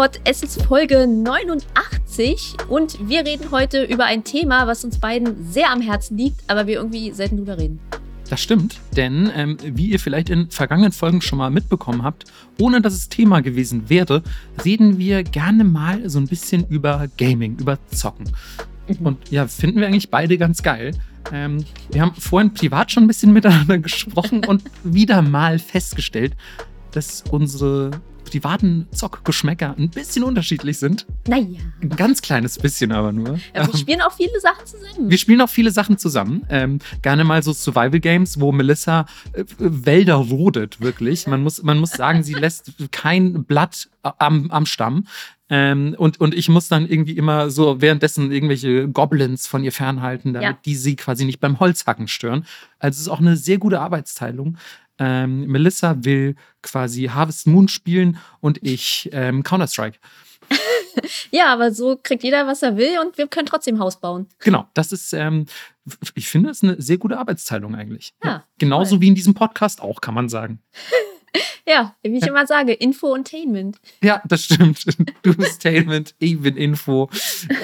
Gott, es ist Folge 89 und wir reden heute über ein Thema, was uns beiden sehr am Herzen liegt, aber wir irgendwie selten drüber reden. Das stimmt, denn ähm, wie ihr vielleicht in vergangenen Folgen schon mal mitbekommen habt, ohne dass es Thema gewesen wäre, reden wir gerne mal so ein bisschen über Gaming, über Zocken. Mhm. Und ja, finden wir eigentlich beide ganz geil. Ähm, wir haben vorhin privat schon ein bisschen miteinander gesprochen und wieder mal festgestellt, dass unsere privaten Zockgeschmäcker ein bisschen unterschiedlich sind. Naja. Ein ganz kleines bisschen aber nur. Ja, wir spielen auch viele Sachen zusammen. Wir spielen auch viele Sachen zusammen. Ähm, gerne mal so Survival Games, wo Melissa äh, Wälder rodet, wirklich. Man muss, man muss sagen, sie lässt kein Blatt am, am Stamm. Ähm, und, und ich muss dann irgendwie immer so währenddessen irgendwelche Goblins von ihr fernhalten, damit ja. die sie quasi nicht beim Holzhacken stören. Also es ist auch eine sehr gute Arbeitsteilung. Ähm, Melissa will quasi Harvest Moon spielen und ich ähm, Counter-Strike. ja, aber so kriegt jeder, was er will und wir können trotzdem Haus bauen. Genau, das ist, ähm, ich finde, das ist eine sehr gute Arbeitsteilung eigentlich. Ja, ja. Genauso toll. wie in diesem Podcast auch, kann man sagen. Ja, wie ich ja. immer sage, Info und Tainment. Ja, das stimmt. Du bist Tainment, ich bin Info.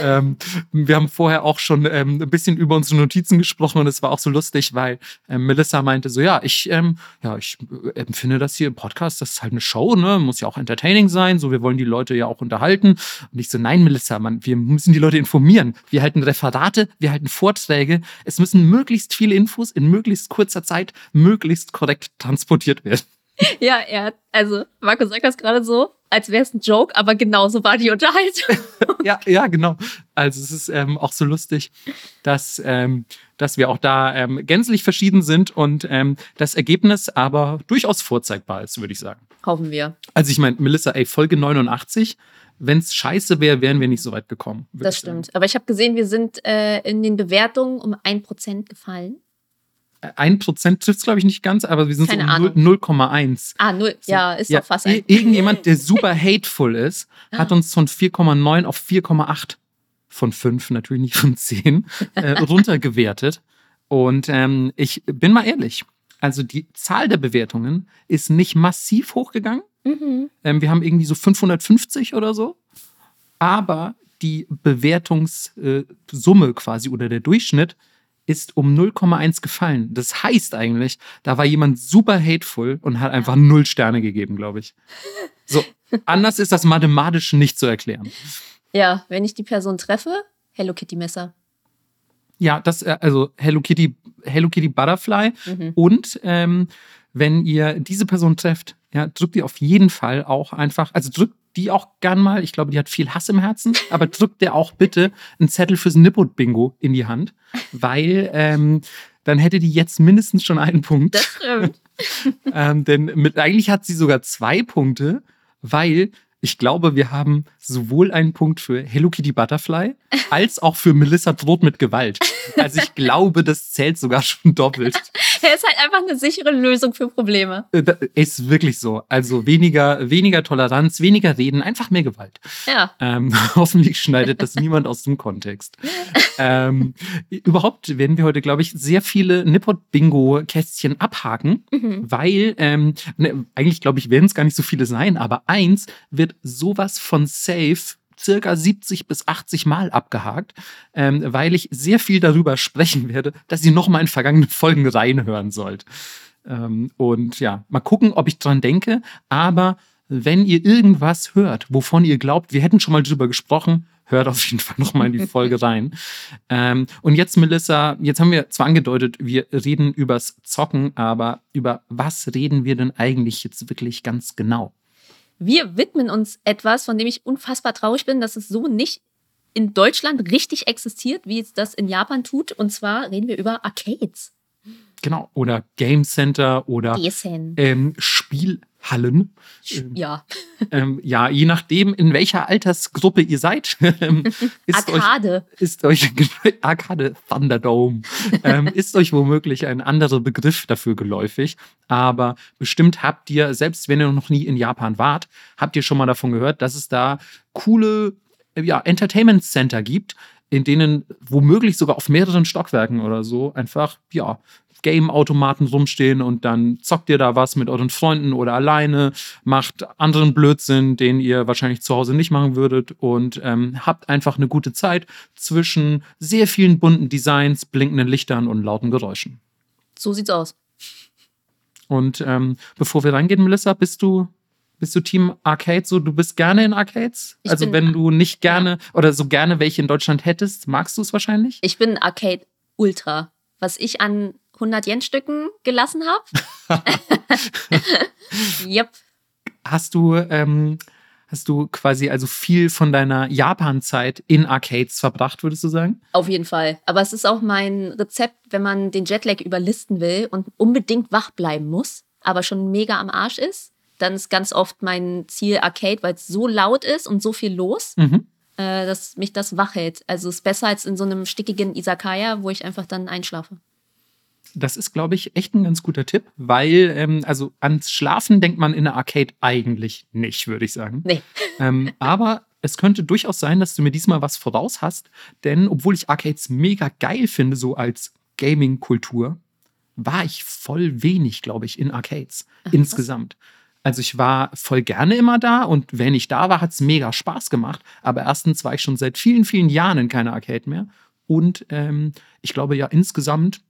ähm, wir haben vorher auch schon ähm, ein bisschen über unsere Notizen gesprochen und es war auch so lustig, weil ähm, Melissa meinte so, ja, ich, ähm, ja, ich äh, empfinde das hier im Podcast, das ist halt eine Show, ne? Muss ja auch entertaining sein, so wir wollen die Leute ja auch unterhalten. Und ich so, nein, Melissa, man, wir müssen die Leute informieren. Wir halten Referate, wir halten Vorträge. Es müssen möglichst viele Infos in möglichst kurzer Zeit möglichst korrekt transportiert werden. Ja, er hat, also Marco sagt das gerade so, als wäre es ein Joke, aber genauso war die Unterhaltung. ja, ja, genau. Also es ist ähm, auch so lustig, dass, ähm, dass wir auch da ähm, gänzlich verschieden sind und ähm, das Ergebnis aber durchaus vorzeigbar ist, würde ich sagen. Hoffen wir. Also ich meine, Melissa, ey, Folge 89, wenn es scheiße wäre, wären wir nicht so weit gekommen. Das stimmt. Aber ich habe gesehen, wir sind äh, in den Bewertungen um ein Prozent gefallen. 1% trifft es, glaube ich, nicht ganz, aber wir sind Keine so 0,1. Ah, 0, ja, ist ja, doch fast ein. Irgendjemand, der super hateful ist, hat uns von 4,9 auf 4,8 von 5, natürlich nicht von 10, äh, runtergewertet. Und ähm, ich bin mal ehrlich, also die Zahl der Bewertungen ist nicht massiv hochgegangen. Mhm. Ähm, wir haben irgendwie so 550 oder so. Aber die Bewertungssumme äh, quasi oder der Durchschnitt ist um 0,1 gefallen. Das heißt eigentlich, da war jemand super hateful und hat einfach null Sterne gegeben, glaube ich. So, anders ist das mathematisch nicht zu erklären. Ja, wenn ich die Person treffe, Hello Kitty Messer. Ja, das, äh, also Hello Kitty, Hello Kitty Butterfly. Mhm. Und ähm, wenn ihr diese Person trefft, ja, drückt ihr auf jeden Fall auch einfach, also drückt die auch gern mal. Ich glaube, die hat viel Hass im Herzen, aber drückt der auch bitte einen Zettel fürs Nippot-Bingo in die Hand, weil ähm, dann hätte die jetzt mindestens schon einen Punkt. Das stimmt. ähm, denn mit, eigentlich hat sie sogar zwei Punkte, weil ich glaube, wir haben sowohl einen Punkt für Hello Kitty Butterfly als auch für Melissa droht mit Gewalt. Also ich glaube, das zählt sogar schon doppelt. Er ist halt einfach eine sichere Lösung für Probleme. Äh, ist wirklich so. Also weniger, weniger Toleranz, weniger Reden, einfach mehr Gewalt. Ja. Ähm, hoffentlich schneidet das niemand aus dem Kontext. ähm, überhaupt werden wir heute, glaube ich, sehr viele Nippot-Bingo-Kästchen abhaken, mhm. weil ähm, ne, eigentlich, glaube ich, werden es gar nicht so viele sein, aber eins wird sowas von safe circa 70 bis 80 Mal abgehakt, ähm, weil ich sehr viel darüber sprechen werde, dass ihr nochmal in vergangene Folgen reinhören sollt. Ähm, und ja, mal gucken, ob ich dran denke. Aber wenn ihr irgendwas hört, wovon ihr glaubt, wir hätten schon mal drüber gesprochen, hört auf jeden Fall nochmal in die Folge rein. Ähm, und jetzt, Melissa, jetzt haben wir zwar angedeutet, wir reden übers Zocken, aber über was reden wir denn eigentlich jetzt wirklich ganz genau? Wir widmen uns etwas, von dem ich unfassbar traurig bin, dass es so nicht in Deutschland richtig existiert, wie es das in Japan tut. Und zwar reden wir über Arcades. Genau, oder Game Center oder ähm, Spielhallen. Ähm, ja. Ähm, ja, je nachdem, in welcher Altersgruppe ihr seid. Ist Arcade. Euch, ist euch Arcade Thunderdome. ähm, ist euch womöglich ein anderer Begriff dafür geläufig. Aber bestimmt habt ihr, selbst wenn ihr noch nie in Japan wart, habt ihr schon mal davon gehört, dass es da coole ja, Entertainment Center gibt, in denen womöglich sogar auf mehreren Stockwerken oder so einfach, ja, Game-Automaten rumstehen und dann zockt ihr da was mit euren Freunden oder alleine, macht anderen Blödsinn, den ihr wahrscheinlich zu Hause nicht machen würdet und ähm, habt einfach eine gute Zeit zwischen sehr vielen bunten Designs, blinkenden Lichtern und lauten Geräuschen. So sieht's aus. Und ähm, bevor wir reingehen, Melissa, bist du bist du Team Arcade so? Du bist gerne in Arcades? Ich also wenn du nicht gerne oder so gerne welche in Deutschland hättest, magst du es wahrscheinlich? Ich bin Arcade Ultra. Was ich an 100 Yen Stücken gelassen habe. yep. Hast du ähm, hast du quasi also viel von deiner Japan-Zeit in Arcades verbracht, würdest du sagen? Auf jeden Fall. Aber es ist auch mein Rezept, wenn man den Jetlag überlisten will und unbedingt wach bleiben muss, aber schon mega am Arsch ist dann ist ganz oft mein Ziel Arcade, weil es so laut ist und so viel los, mhm. äh, dass mich das wach hält. Also es ist besser als in so einem stickigen Isakaya, wo ich einfach dann einschlafe. Das ist, glaube ich, echt ein ganz guter Tipp, weil, ähm, also ans Schlafen denkt man in der Arcade eigentlich nicht, würde ich sagen. Nee. ähm, aber es könnte durchaus sein, dass du mir diesmal was voraus hast, denn obwohl ich Arcades mega geil finde, so als Gaming-Kultur, war ich voll wenig, glaube ich, in Arcades Ach, insgesamt. Was? Also ich war voll gerne immer da und wenn ich da war, hat es mega Spaß gemacht. Aber erstens war ich schon seit vielen, vielen Jahren in keiner Arcade mehr. Und ähm, ich glaube ja insgesamt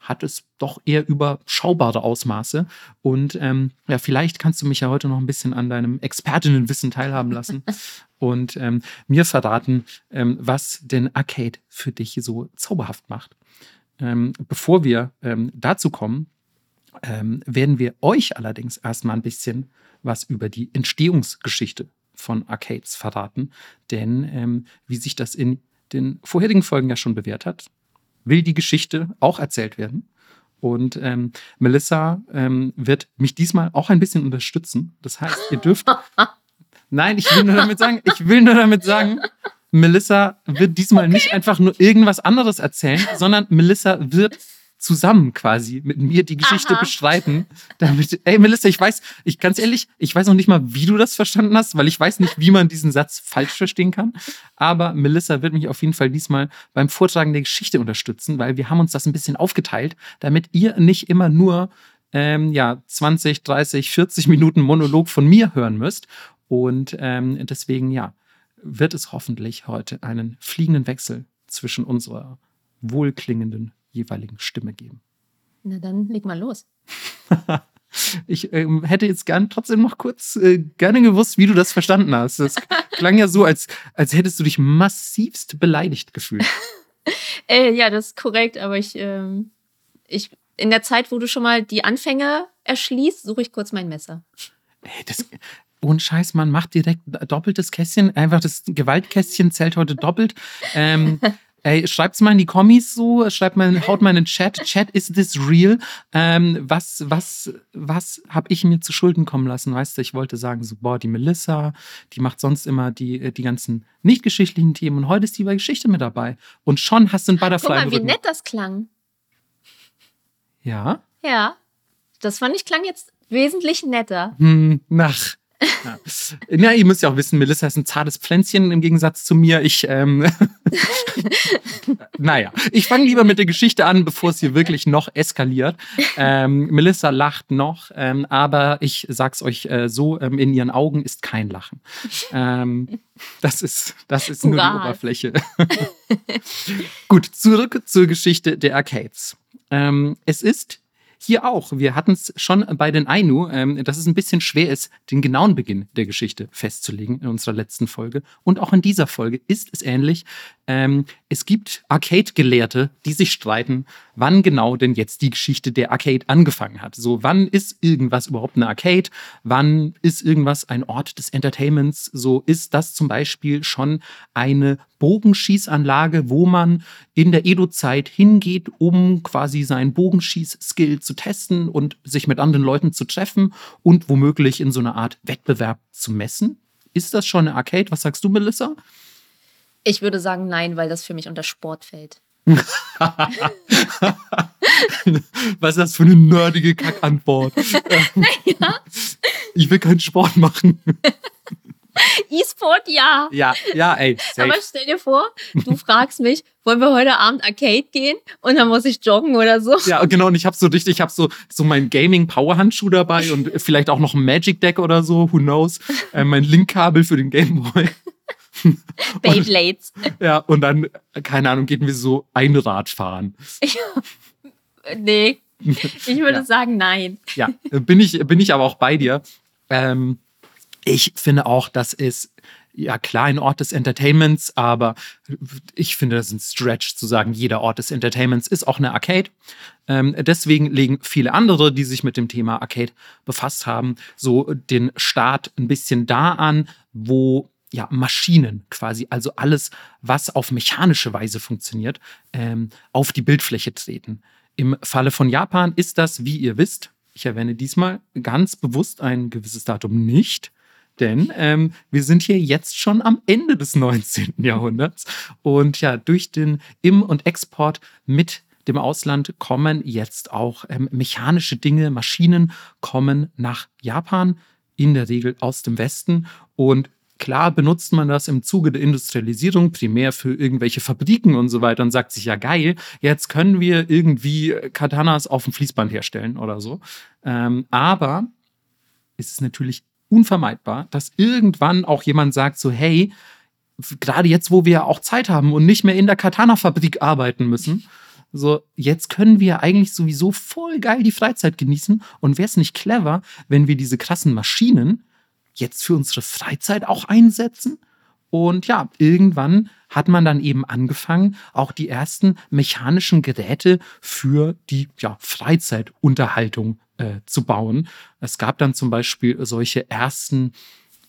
hat es doch eher überschaubare Ausmaße. Und ähm, ja, vielleicht kannst du mich ja heute noch ein bisschen an deinem Expertinnenwissen teilhaben lassen und ähm, mir verraten, ähm, was denn Arcade für dich so zauberhaft macht. Ähm, bevor wir ähm, dazu kommen, ähm, werden wir euch allerdings erstmal ein bisschen was über die Entstehungsgeschichte von Arcades verraten. Denn ähm, wie sich das in den vorherigen Folgen ja schon bewährt hat, will die Geschichte auch erzählt werden. Und ähm, Melissa ähm, wird mich diesmal auch ein bisschen unterstützen. Das heißt, ihr dürft. Nein, ich will nur damit sagen, ich will nur damit sagen, Melissa wird diesmal okay. nicht einfach nur irgendwas anderes erzählen, sondern Melissa wird zusammen quasi mit mir die Geschichte Aha. bestreiten. Damit, ey, Melissa, ich weiß, ich ganz ehrlich, ich weiß noch nicht mal, wie du das verstanden hast, weil ich weiß nicht, wie man diesen Satz falsch verstehen kann. Aber Melissa wird mich auf jeden Fall diesmal beim Vortragen der Geschichte unterstützen, weil wir haben uns das ein bisschen aufgeteilt, damit ihr nicht immer nur ähm, ja, 20, 30, 40 Minuten Monolog von mir hören müsst. Und ähm, deswegen, ja, wird es hoffentlich heute einen fliegenden Wechsel zwischen unserer wohlklingenden jeweiligen Stimme geben. Na dann leg mal los. ich ähm, hätte jetzt gern trotzdem noch kurz äh, gerne gewusst, wie du das verstanden hast. Das klang ja so, als, als hättest du dich massivst beleidigt gefühlt. äh, ja, das ist korrekt, aber ich, ähm, ich, in der Zeit, wo du schon mal die Anfänge erschließt, suche ich kurz mein Messer. Ey, das, ohne Scheiß, man macht direkt doppeltes Kästchen. Einfach das Gewaltkästchen zählt heute doppelt. Ähm, Ey, schreibt's mal in die Kommis so, schreibt mal, haut mal in den Chat. Chat, is this real? Ähm, was, was, was habe ich mir zu Schulden kommen lassen? Weißt du, ich wollte sagen, so, boah, die Melissa, die macht sonst immer die, die ganzen nicht geschichtlichen Themen und heute ist die bei Geschichte mit dabei. Und schon hast du ein Butterfly. Guck mal, wie nett das klang. Ja? Ja. Das fand ich klang jetzt wesentlich netter. Hm, nach. Ja. ja. ihr müsst ja auch wissen, Melissa ist ein zartes Pflänzchen im Gegensatz zu mir. Ich, ähm, naja, ich fange lieber mit der Geschichte an, bevor es hier wirklich noch eskaliert. Ähm, Melissa lacht noch, ähm, aber ich sag's euch äh, so: ähm, in ihren Augen ist kein Lachen. Ähm, das ist, das ist nur die Oberfläche. Gut, zurück zur Geschichte der Arcades. Ähm, es ist hier auch. Wir hatten es schon bei den Ainu, ähm, dass es ein bisschen schwer ist, den genauen Beginn der Geschichte festzulegen in unserer letzten Folge. Und auch in dieser Folge ist es ähnlich. Ähm, es gibt Arcade-Gelehrte, die sich streiten, wann genau denn jetzt die Geschichte der Arcade angefangen hat. So, wann ist irgendwas überhaupt eine Arcade? Wann ist irgendwas ein Ort des Entertainments? So, ist das zum Beispiel schon eine Bogenschießanlage, wo man in der Edo-Zeit hingeht, um quasi seinen Bogenschieß-Skill zu testen und sich mit anderen Leuten zu treffen und womöglich in so einer Art Wettbewerb zu messen? Ist das schon eine Arcade? Was sagst du, Melissa? Ich würde sagen nein, weil das für mich unter Sport fällt. Was ist das für eine nerdige Kackantwort? ja. Ich will keinen Sport machen. E-Sport, ja. Ja, ja, ey. Safe. Aber stell dir vor, du fragst mich, wollen wir heute Abend Arcade gehen? Und dann muss ich joggen oder so. Ja, genau. Und ich habe so richtig, ich habe so, so mein Gaming-Power-Handschuh dabei und vielleicht auch noch ein Magic-Deck oder so, who knows. Äh, mein Link-Kabel für den Gameboy. Beyblades. ja, und dann, keine Ahnung, gehen wir so Einrad fahren. nee. Ich würde ja. sagen, nein. Ja, bin ich, bin ich aber auch bei dir. Ähm, ich finde auch, das ist ja klar ein Ort des Entertainments, aber ich finde, das ist ein Stretch zu sagen, jeder Ort des Entertainments ist auch eine Arcade. Ähm, deswegen legen viele andere, die sich mit dem Thema Arcade befasst haben, so den Start ein bisschen da an, wo ja, Maschinen quasi, also alles, was auf mechanische Weise funktioniert, ähm, auf die Bildfläche treten. Im Falle von Japan ist das, wie ihr wisst, ich erwähne diesmal ganz bewusst ein gewisses Datum nicht, denn ähm, wir sind hier jetzt schon am Ende des 19. Jahrhunderts. Und ja, durch den Im- und Export mit dem Ausland kommen jetzt auch ähm, mechanische Dinge, Maschinen kommen nach Japan, in der Regel aus dem Westen. Und Klar benutzt man das im Zuge der Industrialisierung primär für irgendwelche Fabriken und so weiter und sagt sich, ja geil, jetzt können wir irgendwie Katanas auf dem Fließband herstellen oder so. Ähm, aber ist es natürlich unvermeidbar, dass irgendwann auch jemand sagt so, hey, gerade jetzt, wo wir auch Zeit haben und nicht mehr in der Katana-Fabrik arbeiten müssen, so, jetzt können wir eigentlich sowieso voll geil die Freizeit genießen. Und wäre es nicht clever, wenn wir diese krassen Maschinen jetzt für unsere Freizeit auch einsetzen? Und ja, irgendwann hat man dann eben angefangen, auch die ersten mechanischen Geräte für die ja, Freizeitunterhaltung äh, zu bauen. Es gab dann zum Beispiel solche ersten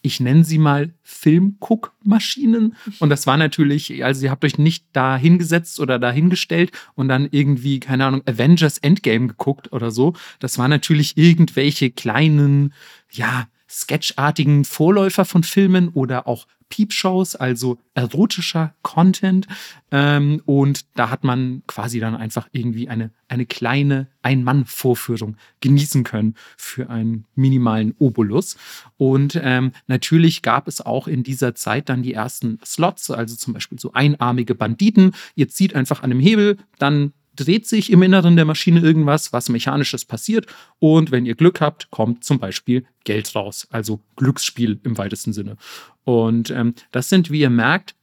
ich nenne sie mal Filmguckmaschinen. Und das war natürlich, also ihr habt euch nicht da hingesetzt oder da hingestellt und dann irgendwie, keine Ahnung, Avengers Endgame geguckt oder so. Das waren natürlich irgendwelche kleinen, ja, sketchartigen Vorläufer von Filmen oder auch Peepshows, also erotischer Content. Ähm, und da hat man quasi dann einfach irgendwie eine, eine kleine Ein-Mann-Vorführung genießen können für einen minimalen Obolus. Und ähm, natürlich gab es auch in dieser Zeit dann die ersten Slots, also zum Beispiel so einarmige Banditen. Ihr zieht einfach an dem Hebel, dann dreht sich im Inneren der Maschine irgendwas, was mechanisches passiert. Und wenn ihr Glück habt, kommt zum Beispiel Geld raus. Also Glücksspiel im weitesten Sinne. Und ähm, das sind, wie ihr merkt,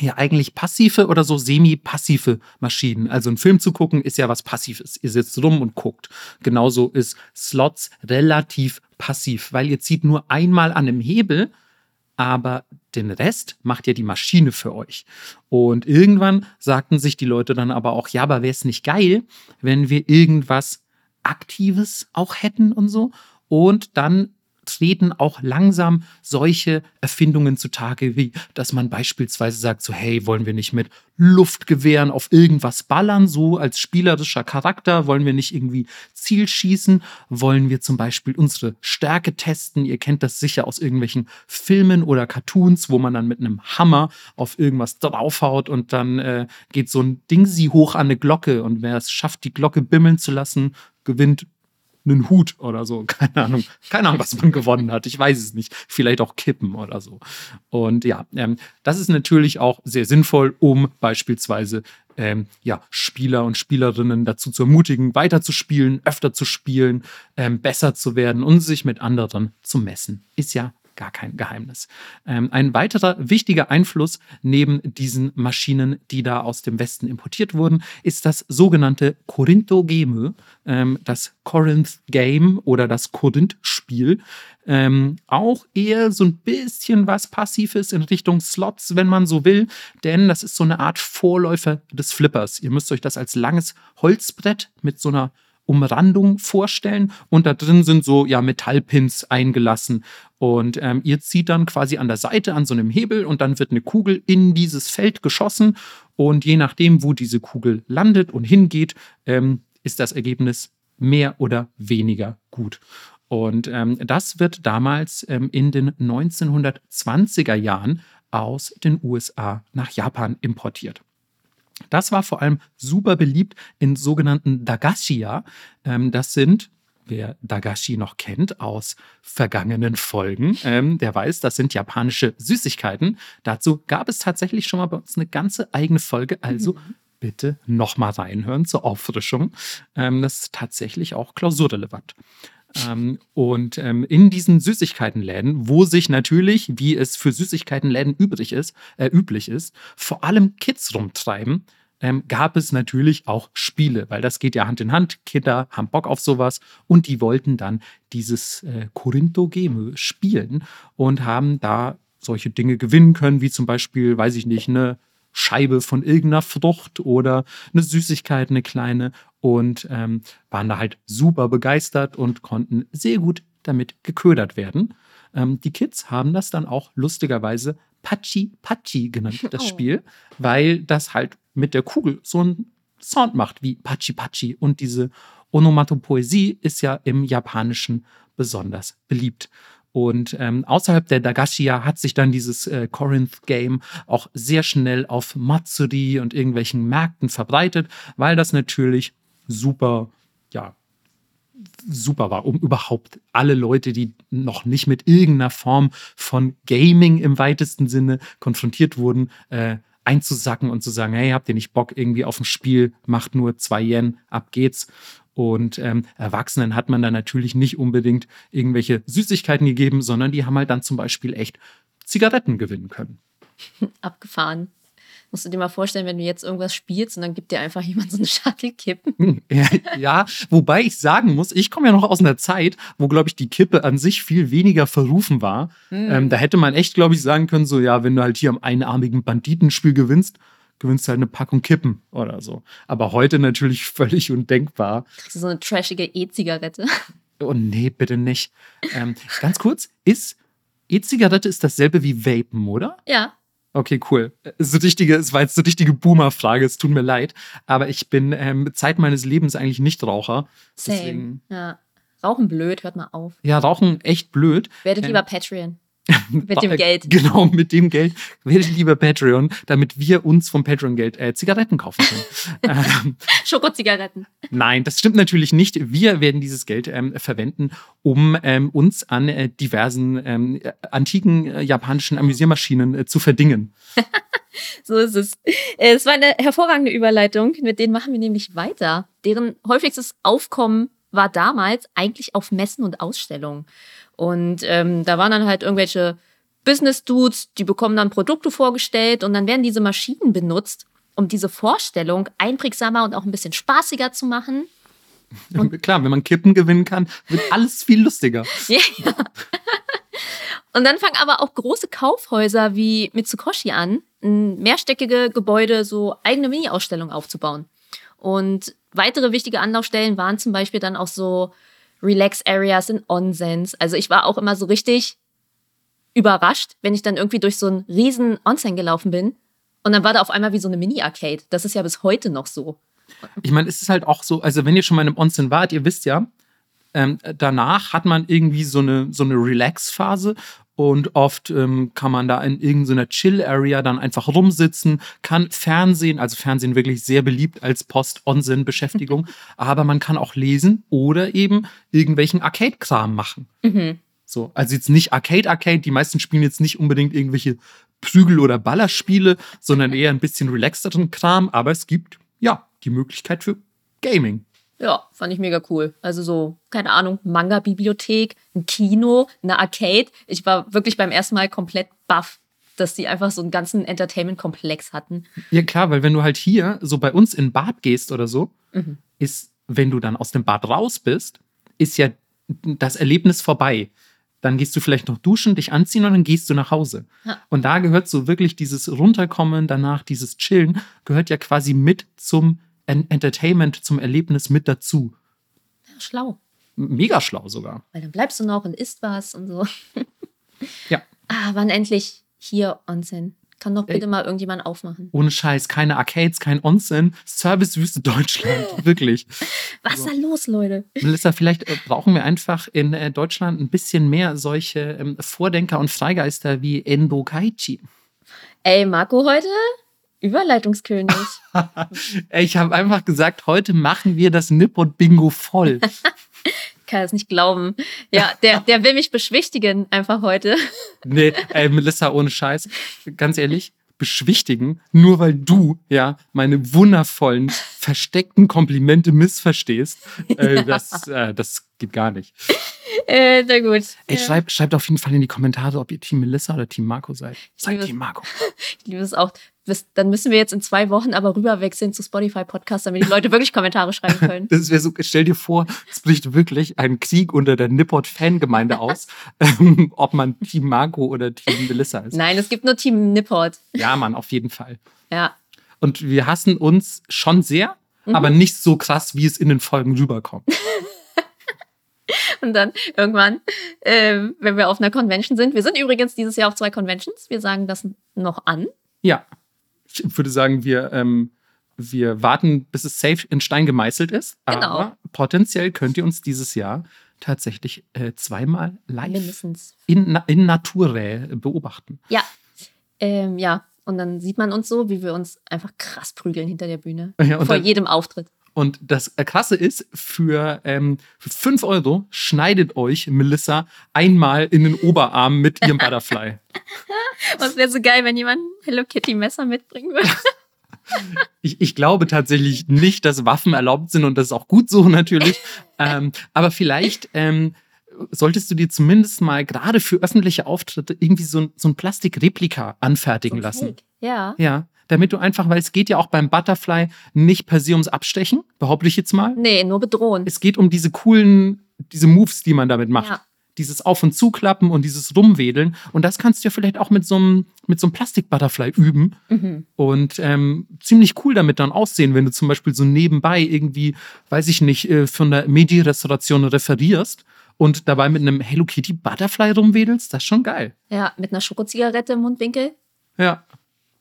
ja eigentlich passive oder so semi-passive Maschinen. Also einen Film zu gucken ist ja was Passives. Ihr sitzt rum und guckt. Genauso ist Slots relativ passiv, weil ihr zieht nur einmal an dem Hebel aber den Rest macht ja die Maschine für euch. Und irgendwann sagten sich die Leute dann aber auch, ja, aber wäre es nicht geil, wenn wir irgendwas Aktives auch hätten und so. Und dann treten auch langsam solche Erfindungen zutage, wie dass man beispielsweise sagt, so hey, wollen wir nicht mit Luftgewehren auf irgendwas ballern, so als spielerischer Charakter, wollen wir nicht irgendwie Ziel schießen, wollen wir zum Beispiel unsere Stärke testen, ihr kennt das sicher aus irgendwelchen Filmen oder Cartoons, wo man dann mit einem Hammer auf irgendwas draufhaut und dann äh, geht so ein Ding sie hoch an eine Glocke. Und wer es schafft, die Glocke bimmeln zu lassen, gewinnt einen Hut oder so. Keine Ahnung. Keine Ahnung, was man gewonnen hat. Ich weiß es nicht. Vielleicht auch Kippen oder so. Und ja, ähm, das ist natürlich auch sehr sinnvoll, um beispielsweise ähm, ja, Spieler und Spielerinnen dazu zu ermutigen, weiterzuspielen, öfter zu spielen, ähm, besser zu werden und sich mit anderen zu messen. Ist ja gar kein Geheimnis. Ähm, ein weiterer wichtiger Einfluss neben diesen Maschinen, die da aus dem Westen importiert wurden, ist das sogenannte Corintho Game, ähm, das Corinth Game oder das Korinth-Spiel. Ähm, auch eher so ein bisschen was Passives in Richtung Slots, wenn man so will, denn das ist so eine Art Vorläufer des Flippers. Ihr müsst euch das als langes Holzbrett mit so einer Umrandung vorstellen und da drin sind so ja Metallpins eingelassen und ähm, ihr zieht dann quasi an der Seite an so einem Hebel und dann wird eine Kugel in dieses Feld geschossen und je nachdem, wo diese Kugel landet und hingeht, ähm, ist das Ergebnis mehr oder weniger gut. Und ähm, das wird damals ähm, in den 1920er Jahren aus den USA nach Japan importiert. Das war vor allem super beliebt in sogenannten Dagashia. Ähm, das sind, wer Dagashi noch kennt aus vergangenen Folgen, ähm, der weiß, das sind japanische Süßigkeiten. Dazu gab es tatsächlich schon mal bei uns eine ganze eigene Folge. Also mhm. bitte nochmal reinhören zur Auffrischung. Ähm, das ist tatsächlich auch klausurrelevant. Ähm, und ähm, in diesen Süßigkeitenläden, wo sich natürlich, wie es für Süßigkeitenläden übrig ist, äh, üblich ist, vor allem Kids rumtreiben, ähm, gab es natürlich auch Spiele, weil das geht ja Hand in Hand. Kinder haben Bock auf sowas und die wollten dann dieses äh, Corinto Game spielen und haben da solche Dinge gewinnen können, wie zum Beispiel, weiß ich nicht, eine Scheibe von irgendeiner Frucht oder eine Süßigkeit, eine kleine und ähm, waren da halt super begeistert und konnten sehr gut damit geködert werden. Ähm, die Kids haben das dann auch lustigerweise Pachi Pachi genannt, das oh. Spiel, weil das halt mit der Kugel so einen Sound macht wie Pachi Pachi. Und diese Onomatopoesie ist ja im Japanischen besonders beliebt. Und ähm, außerhalb der Dagashia hat sich dann dieses äh, Corinth-Game auch sehr schnell auf Matsuri und irgendwelchen Märkten verbreitet, weil das natürlich super, ja, super war, um überhaupt alle Leute, die noch nicht mit irgendeiner Form von Gaming im weitesten Sinne konfrontiert wurden, äh, einzusacken und zu sagen, hey, habt ihr nicht Bock irgendwie auf ein Spiel, macht nur zwei Yen, ab geht's. Und ähm, Erwachsenen hat man dann natürlich nicht unbedingt irgendwelche Süßigkeiten gegeben, sondern die haben halt dann zum Beispiel echt Zigaretten gewinnen können. Abgefahren. Musst du dir mal vorstellen, wenn du jetzt irgendwas spielst und dann gibt dir einfach jemand so einen Shuttle-Kippen. Hm, ja, ja, wobei ich sagen muss, ich komme ja noch aus einer Zeit, wo, glaube ich, die Kippe an sich viel weniger verrufen war. Mhm. Ähm, da hätte man echt, glaube ich, sagen können, so, ja, wenn du halt hier am einarmigen Banditenspiel gewinnst, gewinnst halt eine Packung Kippen oder so. Aber heute natürlich völlig undenkbar. Kriegst du so eine trashige E-Zigarette? Oh nee, bitte nicht. Ähm, ganz kurz, ist E-Zigarette ist dasselbe wie Vapen, oder? Ja. Okay, cool. So richtige, es war jetzt so richtige Boomer-Frage, es tut mir leid. Aber ich bin ähm, Zeit meines Lebens eigentlich nicht Raucher. Same. Deswegen, ja. Rauchen blöd, hört mal auf. Ja, Rauchen echt blöd. Werdet ähm, lieber Patreon. mit dem Geld. Genau, mit dem Geld werdet lieber Patreon, damit wir uns vom Patreon-Geld äh, Zigaretten kaufen können. ähm, Schokozigaretten. Nein, das stimmt natürlich nicht. Wir werden dieses Geld ähm, verwenden, um ähm, uns an äh, diversen ähm, antiken äh, japanischen Amüsiermaschinen äh, zu verdingen. so ist es. Äh, es war eine hervorragende Überleitung. Mit denen machen wir nämlich weiter. Deren häufigstes Aufkommen war damals eigentlich auf Messen und Ausstellungen. Und ähm, da waren dann halt irgendwelche Business-Dudes, die bekommen dann Produkte vorgestellt und dann werden diese Maschinen benutzt, um diese Vorstellung einprägsamer und auch ein bisschen spaßiger zu machen. Und Klar, wenn man Kippen gewinnen kann, wird alles viel lustiger. ja. Und dann fangen aber auch große Kaufhäuser wie Mitsukoshi an, ein mehrstöckige Gebäude, so eigene Mini-Ausstellungen aufzubauen. Und weitere wichtige Anlaufstellen waren zum Beispiel dann auch so Relax-Areas in Onsens. Also ich war auch immer so richtig überrascht, wenn ich dann irgendwie durch so einen riesen Onsen gelaufen bin. Und dann war da auf einmal wie so eine Mini-Arcade. Das ist ja bis heute noch so. Ich meine, es ist halt auch so, also wenn ihr schon mal in einem Onsen wart, ihr wisst ja, ähm, danach hat man irgendwie so eine, so eine Relax-Phase und oft ähm, kann man da in irgendeiner Chill-Area dann einfach rumsitzen, kann Fernsehen, also Fernsehen wirklich sehr beliebt als Post-On-Beschäftigung, aber man kann auch lesen oder eben irgendwelchen Arcade-Kram machen. Mhm. So, also jetzt nicht Arcade-Arcade, die meisten spielen jetzt nicht unbedingt irgendwelche Prügel- oder Ballerspiele, sondern eher ein bisschen relaxteren Kram, aber es gibt ja die Möglichkeit für Gaming. Ja, fand ich mega cool. Also so, keine Ahnung, Manga-Bibliothek, ein Kino, eine Arcade. Ich war wirklich beim ersten Mal komplett baff, dass die einfach so einen ganzen Entertainment-Komplex hatten. Ja, klar, weil wenn du halt hier so bei uns in Bad gehst oder so, mhm. ist, wenn du dann aus dem Bad raus bist, ist ja das Erlebnis vorbei. Dann gehst du vielleicht noch duschen, dich anziehen und dann gehst du nach Hause. Ja. Und da gehört so wirklich dieses Runterkommen, danach dieses Chillen, gehört ja quasi mit zum Entertainment zum Erlebnis mit dazu. Ja, schlau. Mega schlau sogar. Weil dann bleibst du noch und isst was und so. ja. Ah, wann endlich hier Onsen? Kann doch bitte Ey, mal irgendjemand aufmachen. Ohne Scheiß, keine Arcades, kein Onsen, Servicewüste Deutschland, wirklich. Was ist da los, Leute? Melissa, vielleicht äh, brauchen wir einfach in äh, Deutschland ein bisschen mehr solche ähm, Vordenker und Freigeister wie Endo Kaichi. Ey, Marco heute Überleitungskönig. ich habe einfach gesagt, heute machen wir das Nippon-Bingo voll. kann es nicht glauben. Ja, der, der will mich beschwichtigen einfach heute. Nee, ey, Melissa, ohne Scheiß. Ganz ehrlich, beschwichtigen, nur weil du ja meine wundervollen, versteckten Komplimente missverstehst. Äh, ja. das, äh, das geht gar nicht. Äh, na gut. Ey, ja. schreibt, schreibt auf jeden Fall in die Kommentare, ob ihr Team Melissa oder Team Marco seid. Seid Team Marco. Ich liebe es auch. Dann müssen wir jetzt in zwei Wochen aber rüberwechseln zu Spotify Podcast, damit die Leute wirklich Kommentare schreiben können. Das wäre so, stell dir vor, es bricht wirklich ein Krieg unter der Nipport-Fangemeinde aus, ähm, ob man Team Marco oder Team Melissa ist. Nein, es gibt nur Team Nipport. Ja, Mann, auf jeden Fall. Ja. Und wir hassen uns schon sehr, mhm. aber nicht so krass, wie es in den Folgen rüberkommt. Und dann irgendwann, äh, wenn wir auf einer Convention sind. Wir sind übrigens dieses Jahr auf zwei Conventions. Wir sagen das noch an. Ja. Ich würde sagen, wir, ähm, wir warten, bis es safe in Stein gemeißelt ist. Genau. Aber potenziell könnt ihr uns dieses Jahr tatsächlich äh, zweimal live Mindestens. in, in Nature beobachten. Ja. Ähm, ja. Und dann sieht man uns so, wie wir uns einfach krass prügeln hinter der Bühne. Ja, vor dann, jedem Auftritt. Und das Krasse ist, für, ähm, für 5 Euro schneidet euch Melissa einmal in den Oberarm mit ihrem Butterfly. Was wäre so geil, wenn jemand ein Hello Kitty Messer mitbringen würde? Ich, ich, glaube tatsächlich nicht, dass Waffen erlaubt sind und das ist auch gut so natürlich. ähm, aber vielleicht ähm, solltest du dir zumindest mal gerade für öffentliche Auftritte irgendwie so ein, so ein Plastikreplika anfertigen so lassen. Ja. Ja damit du einfach, weil es geht ja auch beim Butterfly nicht per se ums Abstechen, behaupte ich jetzt mal. Nee, nur bedrohen. Es geht um diese coolen, diese Moves, die man damit macht. Ja. Dieses Auf- und Zuklappen und dieses Rumwedeln. Und das kannst du ja vielleicht auch mit so einem, mit so einem Plastik-Butterfly üben. Mhm. Und ähm, ziemlich cool damit dann aussehen, wenn du zum Beispiel so nebenbei irgendwie, weiß ich nicht, äh, von der Medi-Restauration referierst und dabei mit einem Hello Kitty Butterfly rumwedelst. Das ist schon geil. Ja, mit einer Schokozigarette im Mundwinkel. Ja.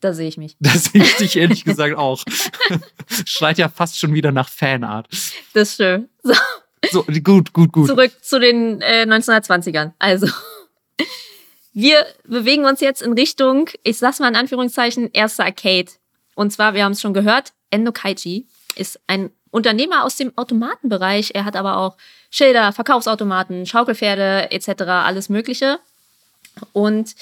Da sehe ich mich. Da sehe ich dich ehrlich gesagt auch. Schreit ja fast schon wieder nach Fanart. Das ist schön. So. so gut, gut, gut. Zurück zu den äh, 1920ern. Also, wir bewegen uns jetzt in Richtung, ich sag's mal in Anführungszeichen, erster Arcade. Und zwar, wir haben es schon gehört, Endo Kaiji ist ein Unternehmer aus dem Automatenbereich. Er hat aber auch Schilder, Verkaufsautomaten, Schaukelpferde etc., alles Mögliche. Und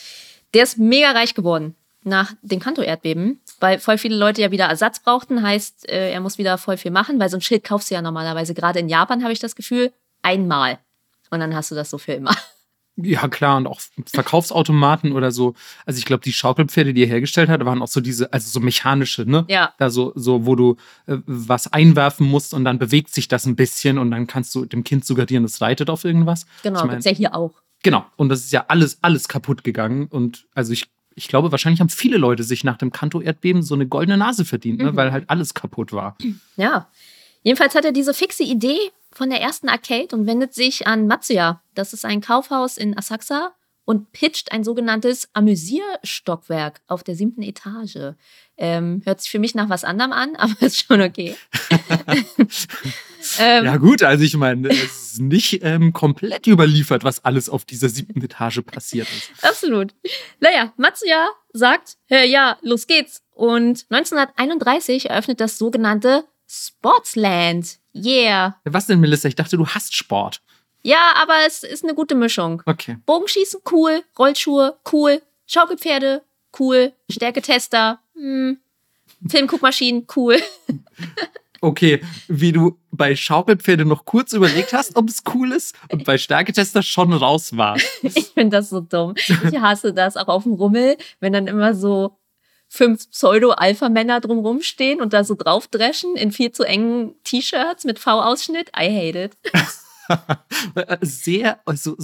der ist mega reich geworden nach dem Kanto-Erdbeben, weil voll viele Leute ja wieder Ersatz brauchten. Heißt, äh, er muss wieder voll viel machen, weil so ein Schild kaufst du ja normalerweise, gerade in Japan habe ich das Gefühl, einmal. Und dann hast du das so für immer. Ja, klar, und auch Verkaufsautomaten oder so. Also ich glaube, die Schaukelpferde, die er hergestellt hat, waren auch so diese, also so mechanische, ne? Ja. Da so, so wo du äh, was einwerfen musst und dann bewegt sich das ein bisschen und dann kannst du dem Kind suggerieren, es reitet auf irgendwas. Genau, das ist ja hier auch. Genau, und das ist ja alles, alles kaputt gegangen. Und also ich ich glaube, wahrscheinlich haben viele Leute sich nach dem Kanto-Erdbeben so eine goldene Nase verdient, ne? mhm. weil halt alles kaputt war. Ja. Jedenfalls hat er diese fixe Idee von der ersten Arcade und wendet sich an Matsuya. Das ist ein Kaufhaus in Asakusa und pitcht ein sogenanntes Amüsierstockwerk auf der siebten Etage. Ähm, hört sich für mich nach was anderem an, aber ist schon okay. ähm, ja gut, also ich meine, es ist nicht ähm, komplett überliefert, was alles auf dieser siebten Etage passiert ist. Absolut. Naja, Matsuya sagt, ja, los geht's. Und 1931 eröffnet das sogenannte Sportsland. Yeah. Was denn, Melissa? Ich dachte, du hast Sport. Ja, aber es ist eine gute Mischung. Okay. Bogenschießen, cool. Rollschuhe, cool. Schaukelpferde, cool. Stärketester, hm. Filmguckmaschinen, cool. Okay, wie du bei Schaukelpferde noch kurz überlegt hast, ob es cool ist und bei Stärketester schon raus war. Ich finde das so dumm. Ich hasse das auch auf dem Rummel, wenn dann immer so fünf Pseudo-Alpha-Männer drumrum stehen und da so draufdreschen in viel zu engen T-Shirts mit V-Ausschnitt. I hate it. sehr, also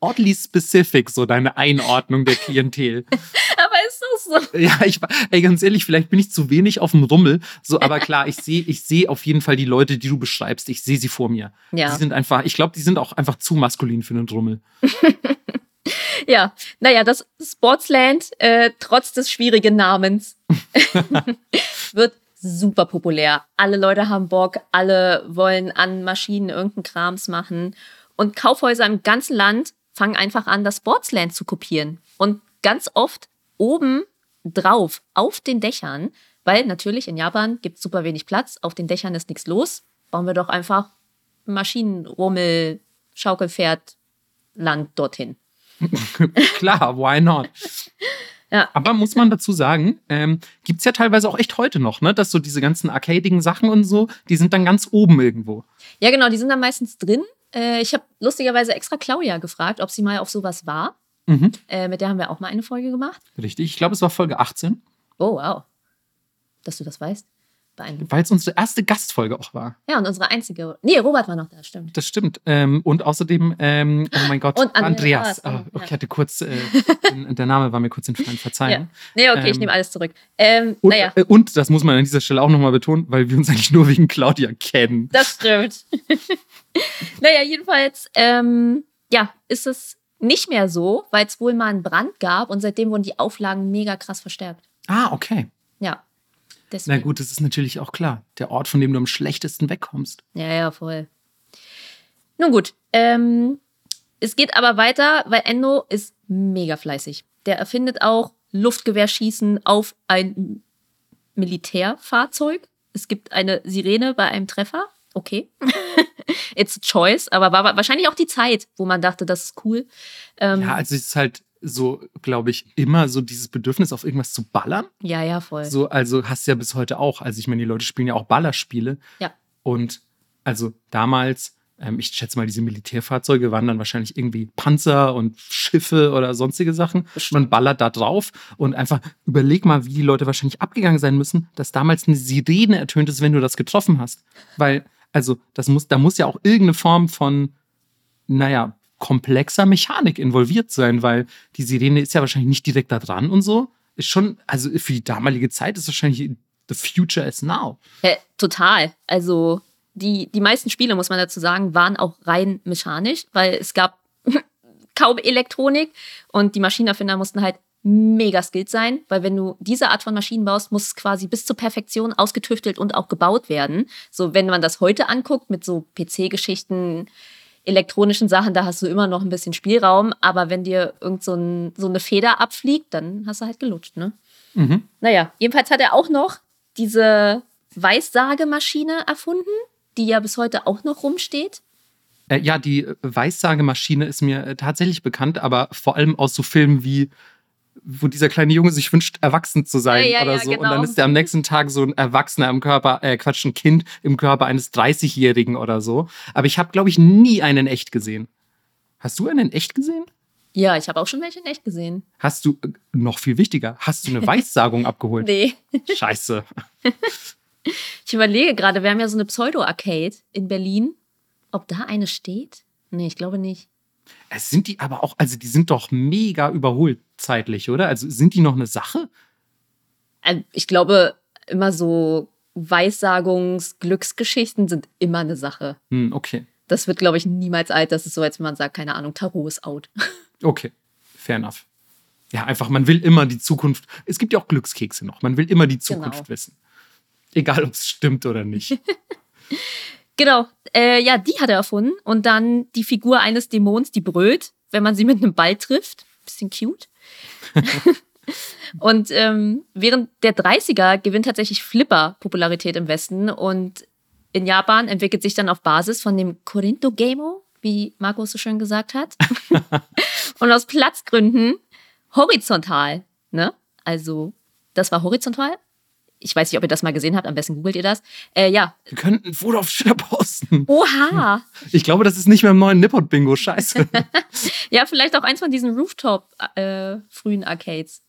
oddly specific, so deine Einordnung der Klientel. aber ist doch so. Ja, ich ey, ganz ehrlich, vielleicht bin ich zu wenig auf dem Rummel. So, aber klar, ich sehe, ich sehe auf jeden Fall die Leute, die du beschreibst. Ich sehe sie vor mir. Ja. Die sind einfach, ich glaube, die sind auch einfach zu maskulin für einen Rummel. ja, naja, das Sportsland, äh, trotz des schwierigen Namens, wird super populär. Alle Leute haben Bock, alle wollen an Maschinen irgendeinen Krams machen. Und Kaufhäuser im ganzen Land fangen einfach an, das Sportsland zu kopieren. Und ganz oft oben drauf, auf den Dächern, weil natürlich in Japan gibt es super wenig Platz, auf den Dächern ist nichts los, bauen wir doch einfach Maschinenrummel, Schaukelpferdland dorthin. Klar, why not? Ja. Aber muss man dazu sagen, ähm, gibt es ja teilweise auch echt heute noch, ne? Dass so diese ganzen arcadigen Sachen und so, die sind dann ganz oben irgendwo. Ja, genau, die sind dann meistens drin. Äh, ich habe lustigerweise extra Claudia gefragt, ob sie mal auf sowas war. Mhm. Äh, mit der haben wir auch mal eine Folge gemacht. Richtig. Ich glaube, es war Folge 18, Oh, wow. Dass du das weißt. Beeindruckend. weil es unsere erste Gastfolge auch war. Ja, und unsere einzige. Nee, Robert war noch da, stimmt. Das stimmt. Ähm, und außerdem, ähm, oh mein Gott, Und Andreas. Andreas, Ah, ja. ich hatte kurz, äh, der Name war mir kurz entfallen, Ja. verzeihen. Nee, okay, ich Ähm, nehme alles zurück. Ähm, Und, naja, äh, und das muss man an dieser Stelle auch nochmal betonen, weil wir uns eigentlich nur wegen Claudia kennen. das stimmt. naja, jedenfalls, ähm, ja, ist es nicht mehr so, weil es wohl mal einen Brand gab und seitdem wurden die Auflagen mega krass verstärkt. Ah, okay. Ja. Deswegen. Na gut, das ist natürlich auch klar. Der Ort, von dem du am schlechtesten wegkommst. Ja, ja, voll. Nun gut, ähm, es geht aber weiter, weil Endo ist mega fleißig. Der erfindet auch Luftgewehrschießen auf ein Militärfahrzeug. Es gibt eine Sirene bei einem Treffer. Okay. It's a choice, aber war wahrscheinlich auch die Zeit, wo man dachte, das ist cool. Ähm, Ja, also es ist halt so, glaube ich, immer so dieses Bedürfnis, auf irgendwas zu ballern. ja, ja, voll. So, also hast du ja bis heute auch. Also ich meine, die Leute spielen ja auch Ballerspiele. Ja. Und also damals, ähm, ich schätze mal, diese Militärfahrzeuge waren dann wahrscheinlich irgendwie Panzer und Schiffe oder sonstige Sachen. Man ballert da drauf und einfach überleg mal, wie die Leute wahrscheinlich abgegangen sein müssen, dass damals eine Sirene ertönt ist, wenn du das getroffen hast. Weil, also, das muss, da muss ja auch irgendeine Form von, naja, komplexer Mechanik involviert sein, weil die Sirene ist ja wahrscheinlich nicht direkt da dran und so. Ist schon, also für die damalige Zeit ist wahrscheinlich the future is now. Ja, total. Also die, die meisten Spiele, muss man dazu sagen, waren auch rein mechanisch, weil es gab kaum Elektronik und die Maschinenerfinder mussten halt mega skilled sein, weil wenn du diese Art von Maschinen baust, muss es quasi bis zur Perfektion ausgetüftelt und auch gebaut werden. So, wenn man das heute anguckt mit so PC-Geschichten, elektronischen Sachen, da hast du immer noch ein bisschen Spielraum, aber wenn dir irgend so, ein, so eine Feder abfliegt, dann hast du halt gelutscht, ne? Mhm. Naja, jedenfalls hat er auch noch diese Weissagemaschine erfunden, die ja bis heute auch noch rumsteht. Äh, ja, die Weissagemaschine ist mir äh, tatsächlich bekannt, aber vor allem aus so Filmen wie, wo dieser kleine Junge sich wünscht, erwachsen zu sein Ja, ja, oder so. Und genau. dann ist er am nächsten Tag so ein Erwachsener im Körper, äh, Quatsch, ein Kind im Körper eines 30-Jährigen oder so. Aber ich habe, glaube ich, nie einen echt gesehen. Hast du einen echt gesehen? Ja, ich habe auch schon welche in echt gesehen. Hast du, äh, noch viel wichtiger, hast du eine Weissagung abgeholt? Nee. Scheiße. Ich überlege gerade, wir haben ja so eine Pseudo-Arcade in Berlin. Ob da eine steht? Nee, ich glaube nicht. Es sind die aber auch, also die sind doch mega überholt zeitlich, oder? Also sind die noch eine Sache? Also, Ich glaube, immer so Weissagungs-Glücksgeschichten sind immer eine Sache. Hm, okay. Das wird, glaube ich, niemals alt. Das ist so, als wenn man sagt, keine Ahnung, Tarot ist out. Okay, fair enough. Ja, einfach, man will immer die Zukunft. Es gibt ja auch Glückskekse noch. Man will immer die Zukunft Genau. wissen. Egal, ob es stimmt oder nicht. Genau, äh, ja, die hat er erfunden. Und dann die Figur eines Dämons, die brüllt, wenn man sie mit einem Ball trifft. Bisschen cute. und ähm, während der 30er gewinnt tatsächlich Flipper Popularität im Westen. Und in Japan entwickelt sich dann auf Basis von dem Corinto Gamo, wie Markus so schön gesagt hat. und aus Platzgründen horizontal. Ne? Also, das war horizontal. Ich weiß nicht, ob ihr das mal gesehen habt, am besten googelt ihr das. Äh, ja, Wir könnten ein Foto auf Twitter posten. Oha! Ich glaube, das ist nicht mehr im neuen Nippot-Bingo. Scheiße. Ja, vielleicht auch eins von diesen Rooftop-frühen Arcades.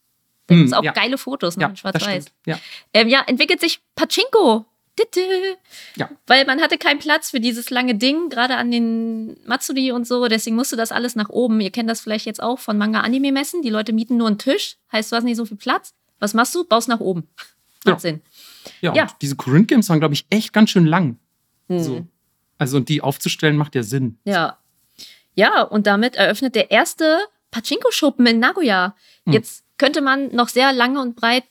Da Hm, gibt es auch ja. geile Fotos, ne, ja, schwarz-weiß. Ja. Ähm, ja, entwickelt sich Pachinko. Ditte. Ja. Weil man hatte keinen Platz für dieses lange Ding, gerade an den Matsuri und so. Deswegen musste das alles nach oben. Ihr kennt das vielleicht jetzt auch von Manga-Anime-Messen. Die Leute mieten nur einen Tisch. Heißt, du hast nicht so viel Platz. Was machst du? Baust nach oben. Ja. Macht Sinn. Ja, Ja. und diese Corinth Games waren, glaube ich, echt ganz schön lang. Hm. So. Also, und die aufzustellen macht ja Sinn. Ja. Ja, und damit eröffnet der erste Pachinko-Schuppen in Nagoya. Hm. Jetzt könnte man noch sehr lange und breit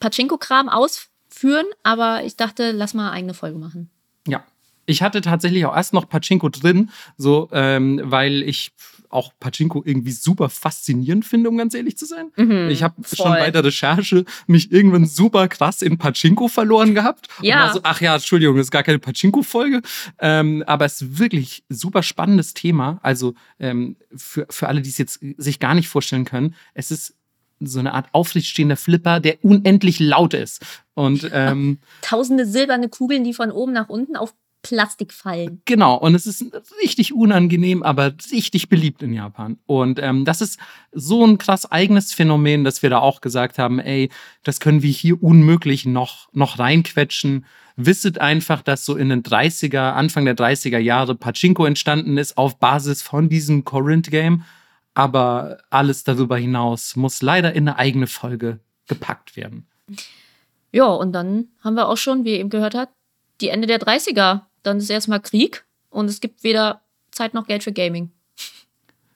Pachinko-Kram ausführen, aber ich dachte, lass mal eine eigene Folge machen. Ja. Ich hatte tatsächlich auch erst noch Pachinko drin, so, ähm, weil ich auch Pachinko irgendwie super faszinierend finde, um ganz ehrlich zu sein. Mhm, ich habe schon bei der Recherche mich irgendwann super krass in Pachinko verloren gehabt. Und Ja. so, ach ja, Entschuldigung, das ist gar keine Pachinko-Folge. Ähm, aber es ist wirklich super spannendes Thema. Also ähm, für, für alle, die es jetzt sich gar nicht vorstellen können, es ist so eine Art aufrechtstehender Flipper, der unendlich laut ist. Und ähm, Tausende silberne Kugeln, die von oben nach unten auf Plastik fallen. Genau, und es ist richtig unangenehm, aber richtig beliebt in Japan. Und ähm, das ist so ein krass eigenes Phänomen, dass wir da auch gesagt haben, ey, das können wir hier unmöglich noch, noch reinquetschen. Wisset einfach, dass so in den 30er, Anfang der 30er Jahre Pachinko entstanden ist auf Basis von diesem Corinth-Game. Aber alles darüber hinaus muss leider in eine eigene Folge gepackt werden. Ja, und dann haben wir auch schon, wie ihr eben gehört habt, die Ende der 30er. Dann ist erstmal Krieg und es gibt weder Zeit noch Geld für Gaming.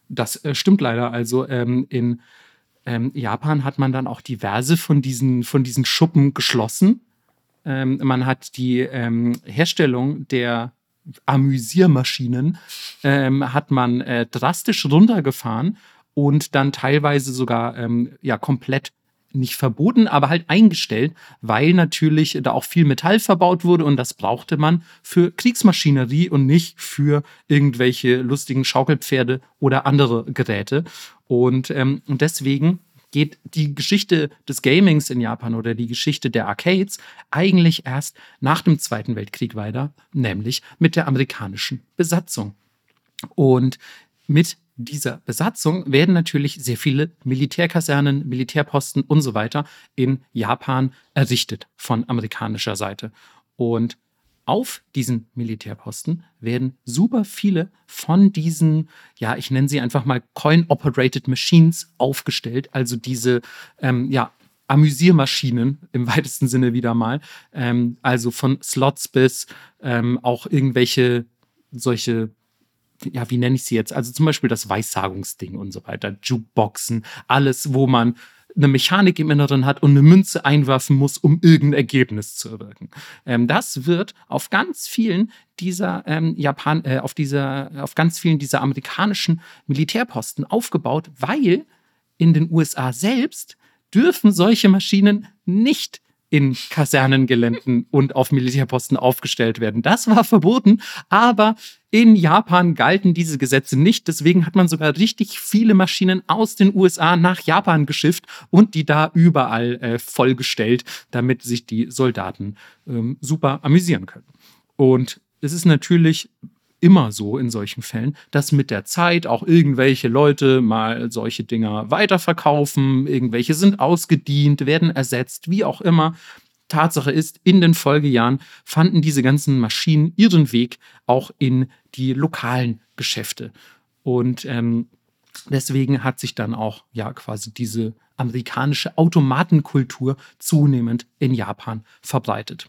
Das äh, stimmt leider. Also ähm, in ähm, Japan hat man dann auch diverse von diesen, von diesen Schuppen geschlossen. Ähm, man hat die ähm, Herstellung der Amüsiermaschinen ähm, hat man äh, drastisch runtergefahren und dann teilweise sogar ähm, ja komplett nicht verboten, aber halt eingestellt, weil natürlich da auch viel Metall verbaut wurde und das brauchte man für Kriegsmaschinerie und nicht für irgendwelche lustigen Schaukelpferde oder andere Geräte. Und, ähm, deswegen geht die Geschichte des Gamings in Japan oder die Geschichte der Arcades eigentlich erst nach dem Zweiten Weltkrieg weiter, nämlich mit der amerikanischen Besatzung. Und mit dieser Besatzung werden natürlich sehr viele Militärkasernen, Militärposten und so weiter in Japan errichtet von amerikanischer Seite. Und auf diesen Militärposten werden super viele von diesen, ja, ich nenne sie einfach mal Coin-Operated Machines aufgestellt, also diese, ähm, ja, Amüsiermaschinen im weitesten Sinne wieder mal. Ähm, also von Slots bis ähm, auch irgendwelche solche ja, wie nenne ich sie jetzt? Also zum Beispiel das Weissagungsding und so weiter, Jukeboxen, alles, wo man eine Mechanik im Inneren hat und eine Münze einwerfen muss, um irgendein Ergebnis zu erwirken. Ähm, das wird auf ganz vielen dieser ähm, Japan, äh, auf dieser, auf ganz vielen dieser amerikanischen Militärposten aufgebaut, weil in den USA selbst dürfen solche Maschinen nicht in Kasernengeländen und auf Militärposten aufgestellt werden. Das war verboten, aber in Japan galten diese Gesetze nicht. Deswegen hat man sogar richtig viele Maschinen aus den USA nach Japan geschifft und die da überall äh, vollgestellt, damit sich die Soldaten ähm, super amüsieren können. Und es ist natürlich immer so in solchen Fällen, dass mit der Zeit auch irgendwelche Leute mal solche Dinger weiterverkaufen, irgendwelche sind ausgedient, werden ersetzt, wie auch immer. Tatsache ist, in den Folgejahren fanden diese ganzen Maschinen ihren Weg auch in die lokalen Geschäfte. Und ähm, deswegen hat sich dann auch ja quasi diese amerikanische Automatenkultur zunehmend in Japan verbreitet.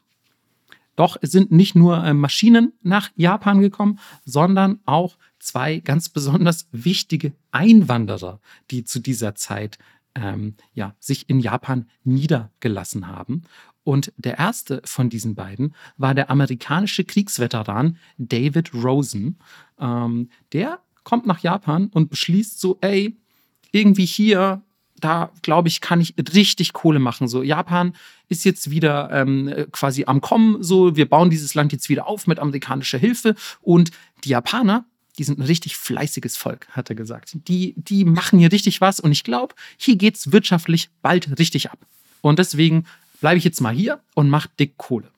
Doch es sind nicht nur äh, Maschinen nach Japan gekommen, sondern auch zwei ganz besonders wichtige Einwanderer, die zu dieser Zeit ähm, ja, sich in Japan niedergelassen haben. Und der erste von diesen beiden war der amerikanische Kriegsveteran David Rosen. Ähm, der kommt nach Japan und beschließt so, ey, irgendwie hier da glaube ich, kann ich richtig Kohle machen. So, Japan ist jetzt wieder ähm, quasi am Kommen. So, wir bauen dieses Land jetzt wieder auf mit amerikanischer Hilfe. Und die Japaner, die sind ein richtig fleißiges Volk, hat er gesagt. Die, die machen hier richtig was. Und ich glaube, hier geht es wirtschaftlich bald richtig ab. Und deswegen bleibe ich jetzt mal hier und mache dick Kohle.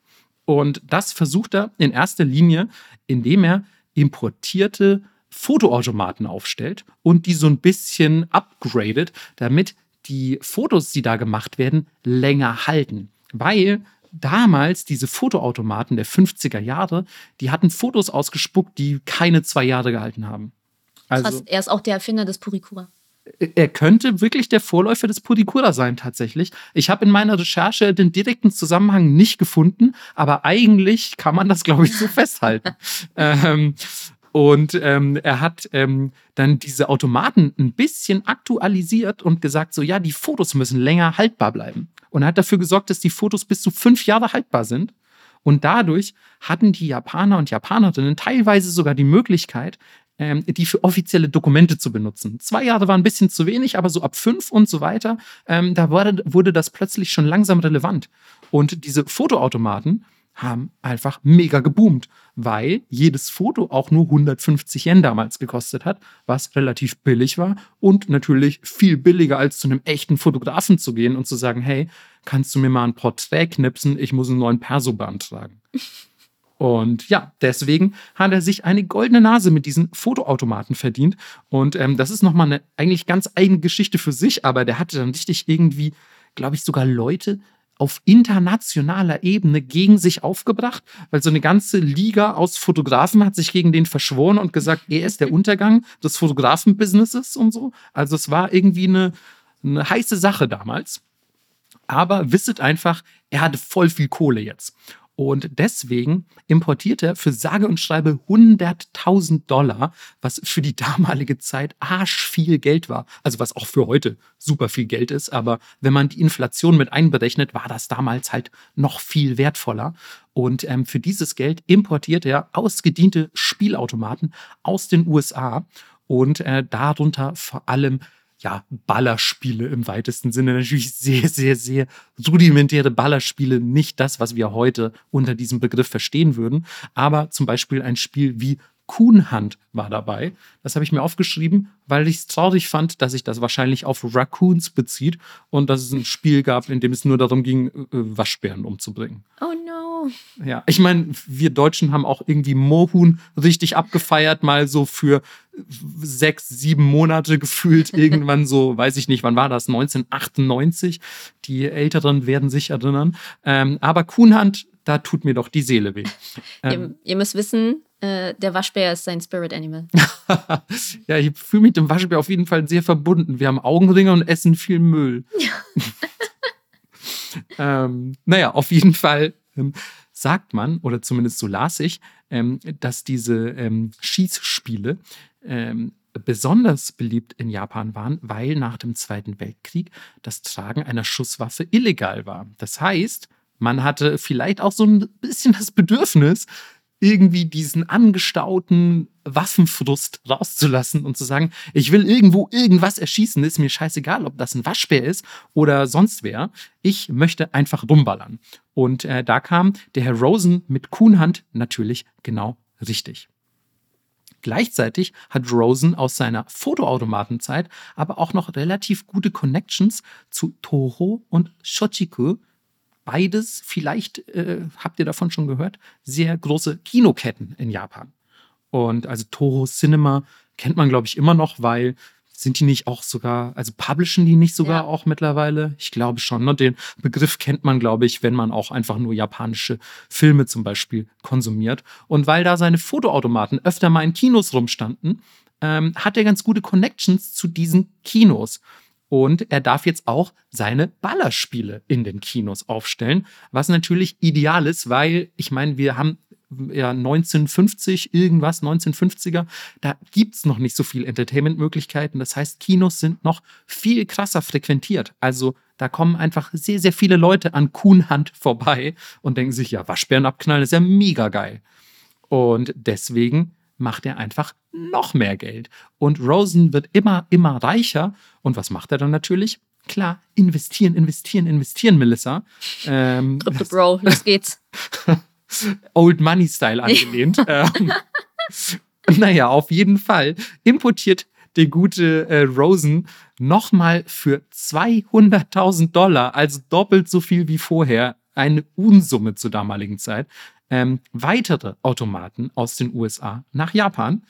Und das versucht er in erster Linie, indem er importierte Fotoautomaten aufstellt und die so ein bisschen upgradet, damit die Fotos, die da gemacht werden, länger halten. Weil damals diese Fotoautomaten der 50er Jahre, die hatten Fotos ausgespuckt, die keine zwei Jahre gehalten haben. Krass, Also er ist auch der Erfinder des Purikura. er könnte wirklich der Vorläufer des Purikura sein, tatsächlich. Ich habe in meiner Recherche den direkten Zusammenhang nicht gefunden, aber eigentlich kann man das, glaube ich, so festhalten. ähm, und ähm, er hat ähm, dann diese Automaten ein bisschen aktualisiert und gesagt, so ja, die Fotos müssen länger haltbar bleiben. Und er hat dafür gesorgt, dass die Fotos bis zu fünf Jahre haltbar sind. Und dadurch hatten die Japaner und Japanerinnen teilweise sogar die Möglichkeit, ähm, die für offizielle Dokumente zu benutzen. Zwei Jahre waren ein bisschen zu wenig, aber so ab fünf und so weiter, ähm, da wurde, wurde das plötzlich schon langsam relevant. Und diese Fotoautomaten haben einfach mega geboomt, weil jedes Foto auch nur 150 Yen damals gekostet hat, was relativ billig war und natürlich viel billiger als zu einem echten Fotografen zu gehen und zu sagen, hey, kannst du mir mal ein Porträt knipsen, ich muss einen neuen Perso beantragen. Und ja, deswegen hat er sich eine goldene Nase mit diesen Fotoautomaten verdient. Und ähm, das ist nochmal eine eigentlich ganz eigene Geschichte für sich, aber der hatte dann richtig irgendwie, glaube ich, sogar Leute auf internationaler Ebene gegen sich aufgebracht, weil so eine ganze Liga aus Fotografen hat sich gegen den verschworen und gesagt, er ist der Untergang des Fotografenbusinesses und so. Also es war irgendwie eine, eine heiße Sache damals. Aber wisset einfach, er hatte voll viel Kohle jetzt. Und deswegen importiert er für sage und schreibe 100.000 Dollar, was für die damalige Zeit arsch viel Geld war. Also was auch für heute super viel Geld ist. Aber wenn man die Inflation mit einberechnet, war das damals halt noch viel wertvoller. Und ähm, für dieses Geld importiert er ausgediente Spielautomaten aus den USA und äh, darunter vor allem ja, Ballerspiele im weitesten Sinne. Natürlich sehr, sehr, sehr rudimentäre Ballerspiele. Nicht das, was wir heute unter diesem Begriff verstehen würden. Aber zum Beispiel ein Spiel wie Kuhnhand war dabei. Das habe ich mir aufgeschrieben, weil ich es traurig fand, dass sich das wahrscheinlich auf Raccoons bezieht und dass es ein Spiel gab, in dem es nur darum ging, äh, Waschbären umzubringen. Oh no. Ja, ich meine, wir Deutschen haben auch irgendwie Mohun richtig abgefeiert, mal so für sechs, sieben Monate gefühlt. Irgendwann so, weiß ich nicht, wann war das? 1998. Die Älteren werden sich erinnern. Ähm, aber Kuhnhand, da tut mir doch die Seele weh. Ähm, ihr, ihr müsst wissen, äh, der Waschbär ist sein Spirit Animal. ja, ich fühle mich mit dem Waschbär auf jeden Fall sehr verbunden. Wir haben Augenringe und essen viel Müll. ähm, naja, auf jeden Fall sagt man, oder zumindest so las ich, ähm, dass diese ähm, Schießspiele ähm, besonders beliebt in Japan waren, weil nach dem Zweiten Weltkrieg das Tragen einer Schusswaffe illegal war. Das heißt, man hatte vielleicht auch so ein bisschen das Bedürfnis, irgendwie diesen angestauten Waffenfrust rauszulassen und zu sagen, ich will irgendwo irgendwas erschießen, ist mir scheißegal, ob das ein Waschbär ist oder sonst wer. Ich möchte einfach rumballern. Und äh, da kam der Herr Rosen mit Kuhnhand natürlich genau richtig. Gleichzeitig hat Rosen aus seiner Fotoautomatenzeit aber auch noch relativ gute Connections zu Toho und Shochiku, beides, vielleicht äh, habt ihr davon schon gehört, sehr große Kinoketten in Japan. Und also Toho Cinema kennt man, glaube ich, immer noch, weil sind die nicht auch sogar, also publishen die nicht sogar ja. auch mittlerweile? Ich glaube schon. Ne? Den Begriff kennt man, glaube ich, wenn man auch einfach nur japanische Filme zum Beispiel konsumiert. Und weil da seine Fotoautomaten öfter mal in Kinos rumstanden, ähm, hat er ganz gute Connections zu diesen Kinos. Und er darf jetzt auch seine Ballerspiele in den Kinos aufstellen, was natürlich ideal ist, weil ich meine, wir haben ja 1950 irgendwas, 1950er, da gibt es noch nicht so viel Entertainment-Möglichkeiten. Das heißt, Kinos sind noch viel krasser frequentiert. Also da kommen einfach sehr, sehr viele Leute an Kuhnhand vorbei und denken sich, ja, Waschbären abknallen ist ja mega geil. Und deswegen macht er einfach noch mehr Geld. Und Rosen wird immer, immer reicher. Und was macht er dann natürlich? Klar, investieren, investieren, investieren, Melissa. Ähm, Krypto Bro, los geht's. Old Money Style angelehnt. ähm, naja, auf jeden Fall importiert der gute äh, Rosen nochmal für 200.000 Dollar, also doppelt so viel wie vorher, eine Unsumme zur damaligen Zeit, ähm, weitere Automaten aus den USA nach Japan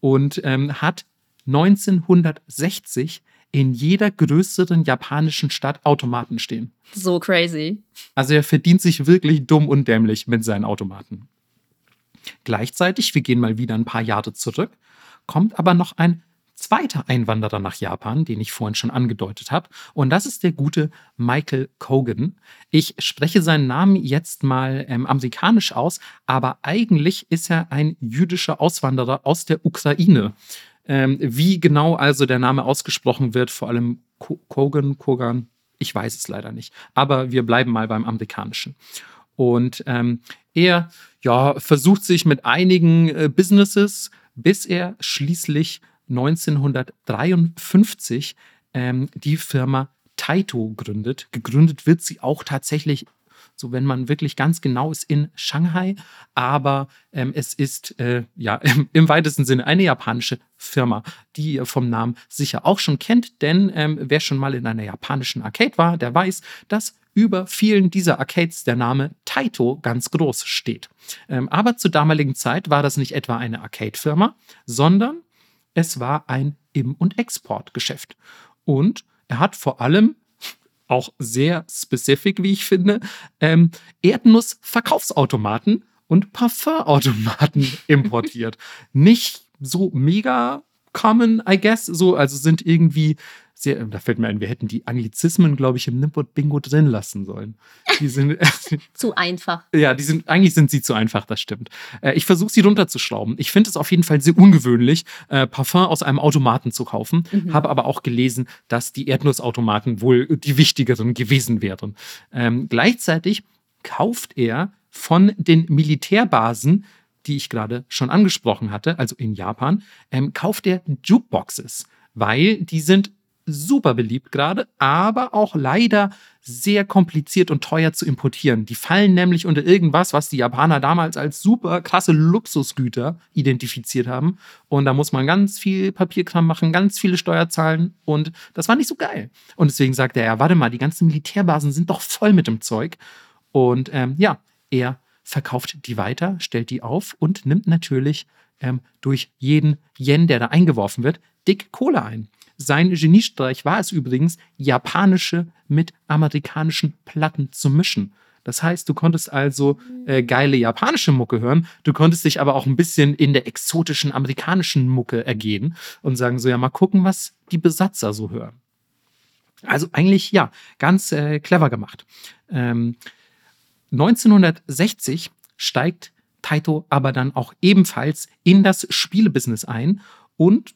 und ähm, hat 1960 in jeder größeren japanischen Stadt Automaten stehen. So crazy. Also er verdient sich wirklich dumm und dämlich mit seinen Automaten. Gleichzeitig, wir gehen mal wieder ein paar Jahre zurück, kommt aber noch ein zweiter Einwanderer nach Japan, den ich vorhin schon angedeutet habe. Und das ist der gute Michael Kogan. Ich spreche seinen Namen jetzt mal ähm, amerikanisch aus, aber eigentlich ist er ein jüdischer Auswanderer aus der Ukraine. Ähm, wie genau also der Name ausgesprochen wird, vor allem Kogan, Kogan, ich weiß es leider nicht. Aber wir bleiben mal beim amerikanischen. Und ähm, er ja, versucht sich mit einigen äh, Businesses bis er schließlich 1953 ähm, die Firma Taito gründet. Gegründet wird sie auch tatsächlich so wenn man wirklich ganz genau ist in Shanghai. Aber ähm, es ist äh, ja im, im, weitesten Sinne eine japanische Firma, die ihr vom Namen sicher auch schon kennt. Denn ähm, wer schon mal in einer japanischen Arcade war, der weiß, dass über vielen dieser Arcades der Name Taito ganz groß steht. Ähm, aber zur damaligen Zeit war das nicht etwa eine Arcade-Firma, sondern es war ein Im- und Exportgeschäft. Und er hat vor allem auch sehr specific, wie ich finde, ähm, Erdnuss-Verkaufsautomaten und Parfumautomaten importiert. Nicht so mega common, I guess, so, also sind irgendwie sehr, da fällt mir ein, wir hätten die Anglizismen, glaube ich, im Nimbot-Bingo drin lassen sollen. Die sind zu einfach. Ja, die sind, eigentlich sind sie zu einfach, das stimmt. Äh, ich versuche sie runterzuschrauben. Ich finde es auf jeden Fall sehr ungewöhnlich, äh, Parfum aus einem Automaten zu kaufen. Mhm. Habe aber auch gelesen, dass die Erdnussautomaten wohl die wichtigeren gewesen wären. Ähm, gleichzeitig kauft er von den Militärbasen die ich gerade schon angesprochen hatte, also in Japan, ähm, kauft er Jukeboxes, weil die sind super beliebt gerade, aber auch leider sehr kompliziert und teuer zu importieren. Die fallen nämlich unter irgendwas, was die Japaner damals als super krasse Luxusgüter identifiziert haben. Und da muss man ganz viel Papierkram machen, ganz viele Steuer zahlen. Und das war nicht so geil. Und deswegen sagt er, ja, warte mal, die ganzen Militärbasen sind doch voll mit dem Zeug. Und ähm, ja, er verkauft die weiter, stellt die auf und nimmt natürlich ähm, durch jeden Yen, der da eingeworfen wird, dick Kohle ein. Sein Geniestreich war es übrigens, japanische mit amerikanischen Platten zu mischen. Das heißt, du konntest also äh, geile japanische Mucke hören, du konntest dich aber auch ein bisschen in der exotischen amerikanischen Mucke ergehen und sagen so, ja, mal gucken, was die Besatzer so hören. Also eigentlich, ja, ganz äh, clever gemacht. Ähm, 1960 steigt Taito aber dann auch ebenfalls in das Spielebusiness ein und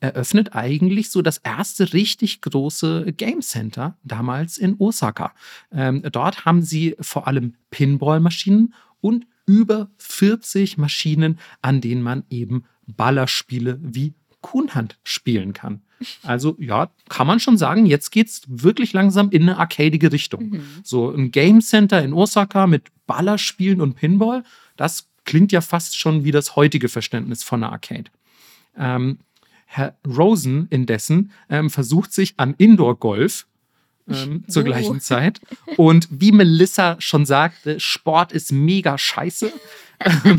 eröffnet eigentlich so das erste richtig große Game Center damals in Osaka. Ähm, dort haben sie vor allem Pinball-Maschinen und über 40 Maschinen, an denen man eben Ballerspiele wie Kuhnhand spielen kann. Also ja, kann man schon sagen, jetzt geht es wirklich langsam in eine arcadige Richtung. Mhm. So ein Game Center in Osaka mit Ballerspielen und Pinball, das klingt ja fast schon wie das heutige Verständnis von einer Arcade. Ähm, Herr Rosen indessen ähm, versucht sich an Indoor-Golf ähm, zur oh. gleichen Zeit. Und wie Melissa schon sagte, Sport ist mega scheiße.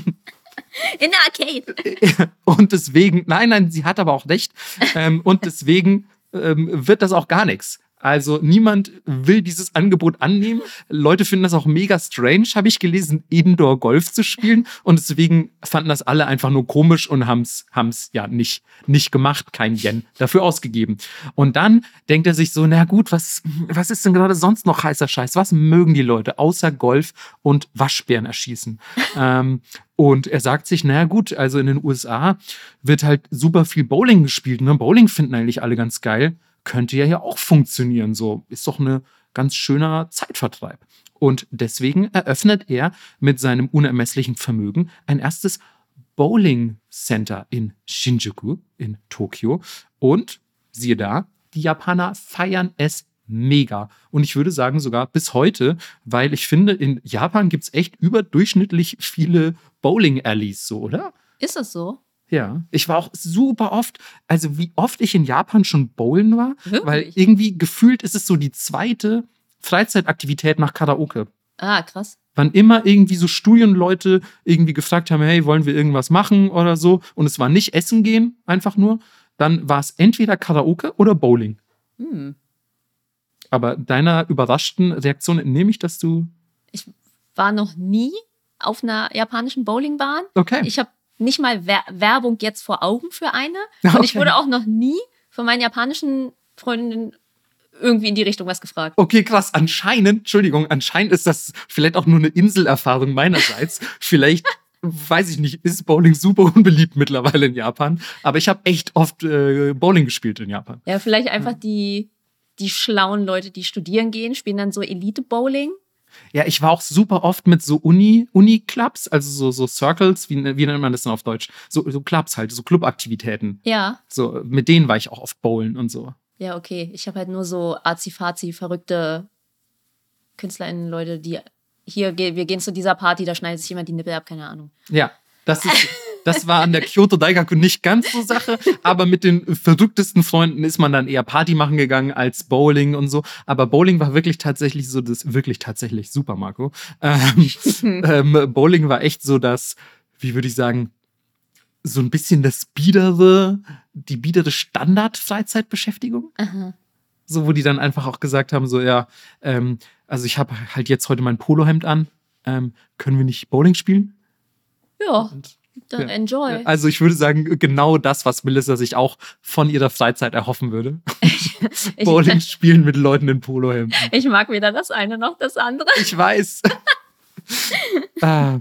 In der Arcade. Und deswegen, nein, nein, sie hat aber auch recht. Ähm, und deswegen ähm, wird das auch gar nichts. Also niemand will dieses Angebot annehmen. Leute finden das auch mega strange, habe ich gelesen, Indoor Golf zu spielen. Und deswegen fanden das alle einfach nur komisch und haben es ja nicht, nicht gemacht, kein Yen dafür ausgegeben. Und dann denkt er sich so, na gut, was, was ist denn gerade sonst noch heißer Scheiß? Was mögen die Leute außer Golf und Waschbären erschießen? ähm, und er sagt sich, naja gut, also in den USA wird halt super viel Bowling gespielt. Ne? Bowling finden eigentlich alle ganz geil könnte ja hier auch funktionieren. So ist doch ein ganz schöner Zeitvertreib. Und deswegen eröffnet er mit seinem unermesslichen Vermögen ein erstes Bowling Center in Shinjuku in Tokio. Und siehe da, die Japaner feiern es mega. Und ich würde sagen sogar bis heute, weil ich finde, in Japan gibt es echt überdurchschnittlich viele Bowling-Alleys, so, oder? Ist es so? Ja, ich war auch super oft, also wie oft ich in Japan schon bowlen war, Wirklich? weil irgendwie gefühlt ist es so die zweite Freizeitaktivität nach Karaoke. Ah, krass. Wann immer irgendwie so Studienleute irgendwie gefragt haben, hey, wollen wir irgendwas machen oder so, und es war nicht Essen gehen, einfach nur, dann war es entweder Karaoke oder Bowling. Hm. Aber deiner überraschten Reaktion entnehme ich, dass du. Ich war noch nie auf einer japanischen Bowlingbahn. Okay. Ich habe nicht mal Wer Werbung jetzt vor Augen für eine. Okay. Und ich wurde auch noch nie von meinen japanischen Freundinnen irgendwie in die Richtung was gefragt. Okay, krass. Anscheinend, Entschuldigung, anscheinend ist das vielleicht auch nur eine Inselerfahrung meinerseits. vielleicht, weiß ich nicht, ist Bowling super unbeliebt mittlerweile in Japan. Aber ich habe echt oft äh, Bowling gespielt in Japan. Ja, vielleicht einfach ja. die, die schlauen Leute, die studieren gehen, spielen dann so Elite-Bowling Ja, ich war auch super oft mit so Uni, Uni-Clubs, also so, so Circles, wie, wie nennt man das denn auf Deutsch? So, so Clubs halt, so Clubaktivitäten. Ja. So, mit denen war ich auch oft bowlen und so. Ja, okay. Ich habe halt nur so azi-fazi, verrückte KünstlerInnen, Leute, die hier, wir gehen zu dieser Party, da schneidet sich jemand die Nippel ab, keine Ahnung. Ja, das ist. Das war an der Kyoto Daigaku nicht ganz so Sache, aber mit den verrücktesten Freunden ist man dann eher Party machen gegangen als Bowling und so. Aber Bowling war wirklich tatsächlich so das, wirklich tatsächlich super, Marco. Ähm, ähm, Bowling war echt so das, wie würde ich sagen, so ein bisschen das biedere, die biedere Standard-Freizeitbeschäftigung. So, wo die dann einfach auch gesagt haben, so, ja, ähm, also ich habe halt jetzt heute mein Polohemd an, ähm, können wir nicht Bowling spielen? Ja. Und dann ja. enjoy. Also ich würde sagen, genau das, was Melissa sich auch von ihrer Freizeit erhoffen würde. Bowling spielen mit Leuten in Polohemden. Ich mag weder das eine noch das andere. Ich weiß. ah.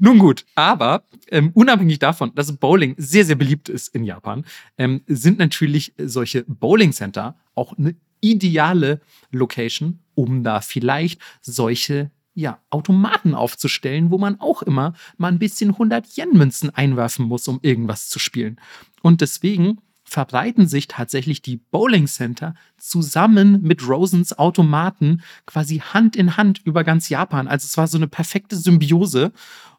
Nun gut, aber ähm, unabhängig davon, dass Bowling sehr, sehr beliebt ist in Japan, ähm, sind natürlich solche Bowling Center auch eine ideale Location, um da vielleicht solche ja, Automaten aufzustellen, wo man auch immer mal ein bisschen 100 Yen-Münzen einwerfen muss, um irgendwas zu spielen. Und deswegen verbreiten sich tatsächlich die Bowling Center zusammen mit Rosens Automaten quasi Hand in Hand über ganz Japan. Also es war so eine perfekte Symbiose.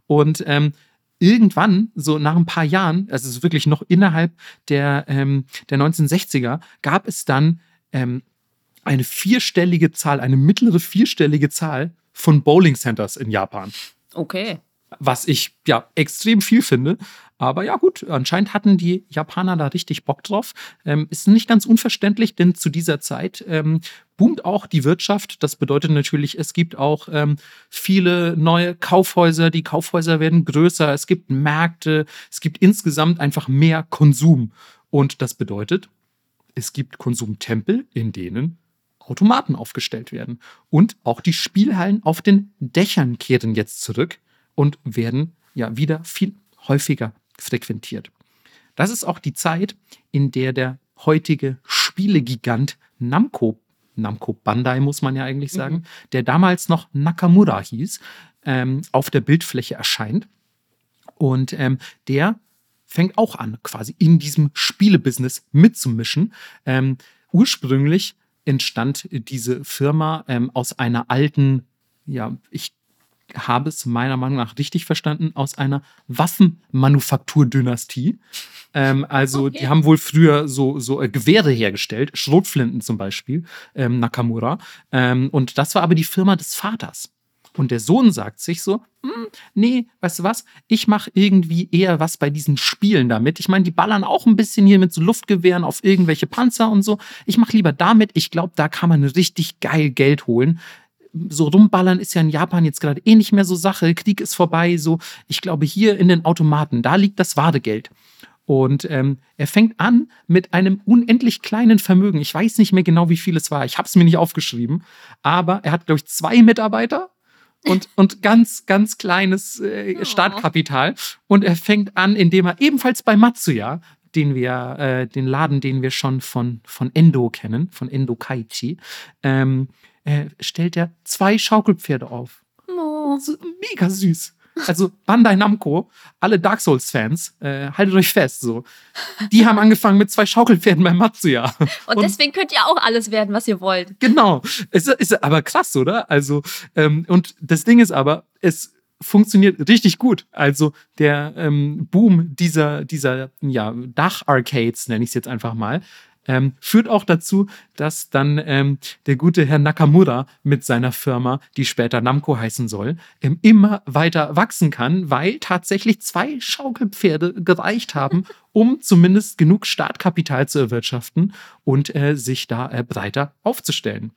Und ähm, irgendwann, so nach ein paar Jahren, also es ist wirklich noch innerhalb der, ähm, der 1960er, gab es dann ähm, eine vierstellige Zahl, eine mittlere vierstellige Zahl von Bowling Centers in Japan. Okay. Was ich ja extrem viel finde. Aber ja, gut, anscheinend hatten die Japaner da richtig Bock drauf. Ähm, ist nicht ganz unverständlich, denn zu dieser Zeit ähm, boomt auch die Wirtschaft. Das bedeutet natürlich, es gibt auch ähm, viele neue Kaufhäuser. Die Kaufhäuser werden größer. Es gibt Märkte. Es gibt insgesamt einfach mehr Konsum. Und das bedeutet, es gibt Konsumtempel, in denen Automaten aufgestellt werden. Und auch die Spielhallen auf den Dächern kehren jetzt zurück und werden ja wieder viel häufiger frequentiert. Das ist auch die Zeit, in der der heutige Spielegigant Namco, Namco Bandai muss man ja eigentlich sagen, mhm. der damals noch Nakamura hieß, ähm, auf der Bildfläche erscheint. Und ähm, der fängt auch an, quasi in diesem Spielebusiness mitzumischen. Ähm, ursprünglich entstand diese Firma ähm, aus einer alten, ja, ich habe es meiner Meinung nach richtig verstanden, aus einer Waffenmanufakturdynastie. Ähm, also okay. die haben wohl früher so, so äh, Gewehre hergestellt, Schrotflinten zum Beispiel, ähm, Nakamura. Ähm, und das war aber die Firma des Vaters. Und der Sohn sagt sich so, hm, nee, weißt du was, ich mache irgendwie eher was bei diesen Spielen damit. Ich meine, die ballern auch ein bisschen hier mit so Luftgewehren auf irgendwelche Panzer und so. Ich mache lieber damit. Ich glaube, da kann man richtig geil Geld holen. So rumballern ist ja in Japan jetzt gerade eh nicht mehr so Sache. Krieg ist vorbei. So, ich glaube, hier in den Automaten, da liegt das Wadegeld. Und ähm, er fängt an mit einem unendlich kleinen Vermögen. Ich weiß nicht mehr genau, wie viel es war. Ich habe es mir nicht aufgeschrieben. Aber er hat, glaube ich, zwei Mitarbeiter und, und ganz, ganz kleines äh, oh. Startkapital. Und er fängt an, indem er ebenfalls bei Matsuya, den wir, äh, den Laden, den wir schon von, von Endo kennen, von Endo Kaichi, ähm, äh, stellt er zwei Schaukelpferde auf. Oh. Mega süß. Also Bandai Namco, alle Dark Souls-Fans, äh, haltet euch fest, so. Die haben angefangen mit zwei Schaukelpferden bei Matsuya. Und, und deswegen könnt ihr auch alles werden, was ihr wollt. Genau. Es ist aber krass, oder? Also, ähm, und das Ding ist aber, es funktioniert richtig gut. Also der ähm, Boom dieser, dieser ja, Dach-Arcades, nenne ich es jetzt einfach mal, ähm, führt auch dazu, dass dann ähm, der gute Herr Nakamura mit seiner Firma, die später Namco heißen soll, ähm, immer weiter wachsen kann, weil tatsächlich zwei Schaukelpferde gereicht haben, um zumindest genug Startkapital zu erwirtschaften und äh, sich da äh, breiter aufzustellen.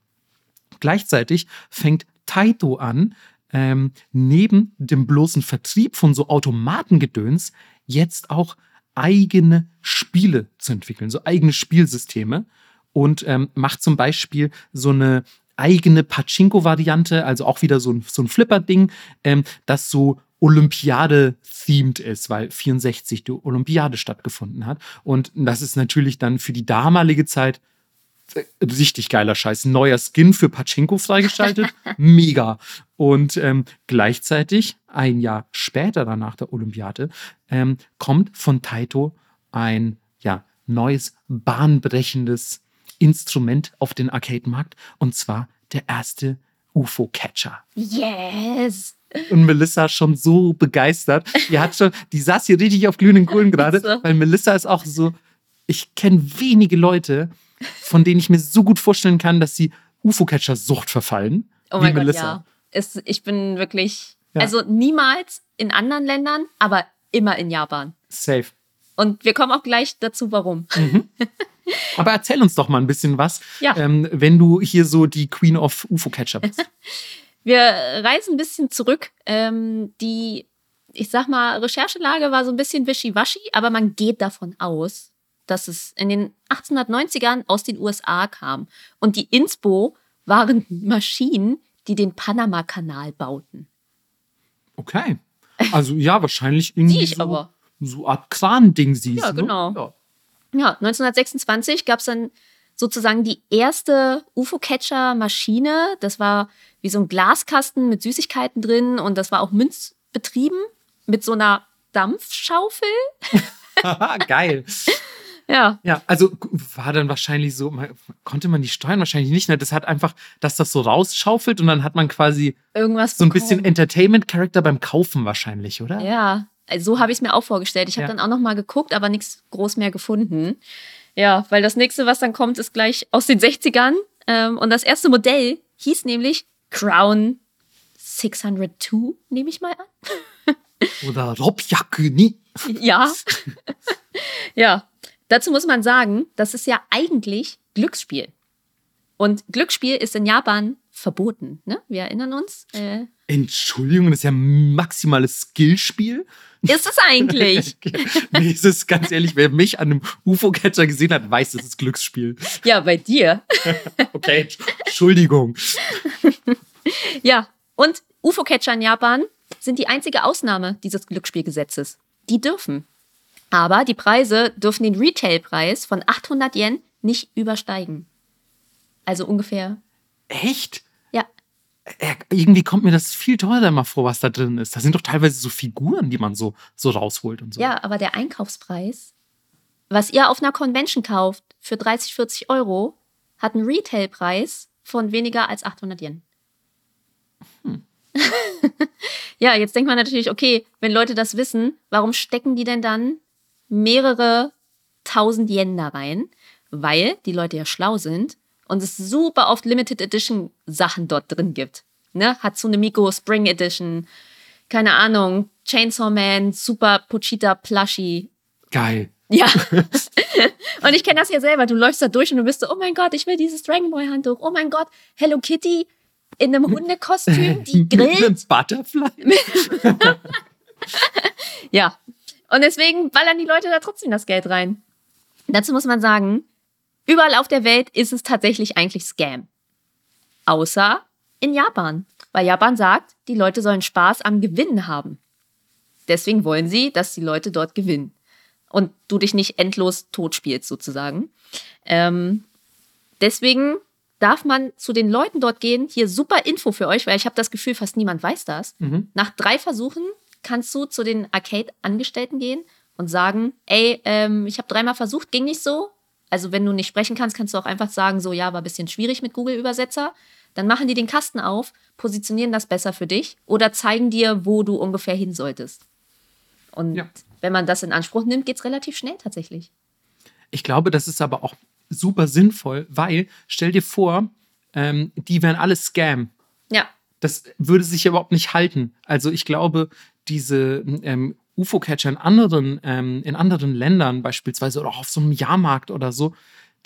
Gleichzeitig fängt Taito an, ähm, neben dem bloßen Vertrieb von so Automatengedöns jetzt auch eigene Spiele zu entwickeln, so eigene Spielsysteme und ähm, macht zum Beispiel so eine eigene Pachinko-Variante, also auch wieder so ein, so ein Flipper-Ding, ähm, das so Olympiade-themed ist, weil 64 die Olympiade stattgefunden hat. Und das ist natürlich dann für die damalige Zeit richtig geiler Scheiß. Neuer Skin für Pachinko freigeschaltet. Mega. Und ähm, gleichzeitig, ein Jahr später danach der Olympiade, ähm, kommt von Taito ein ja, neues, bahnbrechendes Instrument auf den Arcade-Markt. Und zwar der erste UFO-Catcher. Yes! Und Melissa schon so begeistert. Die hat schon, die saß hier richtig auf glühenden Kohlen gerade, weil Melissa ist auch so, ich kenne wenige Leute, von denen ich mir so gut vorstellen kann, dass sie UFO-Catcher-Sucht verfallen. Oh mein Gott, Melissa. ja. Es, ich bin wirklich, Ja. also niemals in anderen Ländern, aber immer in Japan. Safe. Und wir kommen auch gleich dazu, warum. Aber erzähl uns doch mal ein bisschen was, Ja. ähm, wenn du hier so die Queen of UFO-Catcher bist. Wir reisen ein bisschen zurück. Ähm, die, ich sag mal, Recherchelage war so ein bisschen wischiwaschi, aber man geht davon aus, dass es in den 1890ern aus den USA kam. Und die Inspo waren Maschinen, die den Panama-Kanal bauten. Okay. Also ja, wahrscheinlich irgendwie ich so, aber. so Art Kran-Ding siehst Ja, ne? genau. Ja. Ja, 1926 gab es dann sozusagen die erste UFO-Catcher-Maschine. Das war wie so ein Glaskasten mit Süßigkeiten drin und das war auch münzbetrieben mit so einer Dampfschaufel. Haha, Geil. Ja, Ja, also war dann wahrscheinlich so, man, konnte man die steuern? Wahrscheinlich nicht. Ne? Das hat einfach, dass das so rausschaufelt und dann hat man quasi irgendwas. so ein bekommen. bisschen Entertainment-Charakter beim Kaufen wahrscheinlich, oder? Ja, also so habe ich es mir auch vorgestellt. Ich habe Ja. dann auch noch mal geguckt, aber nichts groß mehr gefunden. Ja, weil das nächste, was dann kommt, ist gleich aus den 60ern. Ähm, und das erste Modell hieß nämlich Crown 602, nehme ich mal an. Oder Rob Yakuni. Ja. ja. Dazu muss man sagen, das ist ja eigentlich Glücksspiel. Und Glücksspiel ist in Japan verboten. Ne? Wir erinnern uns. Äh, Entschuldigung, das ist ja maximales Skillspiel. ist es eigentlich? nee, es ist ganz ehrlich, wer mich an einem UFO-Catcher gesehen hat, weiß, es ist Glücksspiel. ja, bei dir. Okay, Entschuldigung. Ja. Und UFO-Catcher in Japan sind die einzige Ausnahme dieses Glücksspielgesetzes. Die dürfen. Aber die Preise dürfen den Retailpreis von 800 Yen nicht übersteigen. Also ungefähr, Echt? ja, Äh, Irgendwie kommt mir das viel teurer mal vor, was da drin ist. Da sind doch teilweise so Figuren, die man so, so rausholt und so. Ja, aber der Einkaufspreis, was ihr auf einer Convention kauft für 30, 40 Euro, hat einen Retailpreis von weniger als 800 Yen. ja, jetzt denkt man natürlich, okay, wenn Leute das wissen, warum stecken die denn dann mehrere tausend Yen da rein? Weil die Leute ja schlau sind und es super oft Limited Edition Sachen dort drin gibt. Ne? Hatsune Miku Spring Edition, keine Ahnung, Chainsaw Man, Super Pochita Plushie. Geil. Ja. und ich kenne das ja selber. Du läufst da durch und du bist so, oh mein Gott, ich will dieses Dragon Ball Handtuch. Oh mein Gott, Hello Kitty in einem Hundekostüm, die grillt. Butterfly? Ja. Und deswegen ballern die Leute da trotzdem das Geld rein. Dazu muss man sagen, überall auf der Welt ist es tatsächlich eigentlich Scam. Außer in Japan. Weil Japan sagt, die Leute sollen Spaß am Gewinnen haben. Deswegen wollen sie, dass die Leute dort gewinnen. Und du dich nicht endlos tot spielst, sozusagen. Ähm, deswegen darf man zu den Leuten dort gehen. Hier super Info für euch, weil ich habe das Gefühl, fast niemand weiß das. Mhm. Nach drei Versuchen kannst du zu den Arcade-Angestellten gehen und sagen, ey, ähm, ich habe dreimal versucht, ging nicht so. Also wenn du nicht sprechen kannst, kannst du auch einfach sagen, so ja, war ein bisschen schwierig mit Google-Übersetzer. Dann machen die den Kasten auf, positionieren das besser für dich oder zeigen dir, wo du ungefähr hin solltest. Und Ja. wenn man das in Anspruch nimmt, geht es relativ schnell tatsächlich. Ich glaube, das ist aber auch super sinnvoll, weil stell dir vor, ähm, die wären alle Scam. Ja, Das würde sich überhaupt nicht halten. Also ich glaube, diese ähm, UFO-Catcher in anderen, ähm, in anderen Ländern beispielsweise oder auf so einem Jahrmarkt oder so,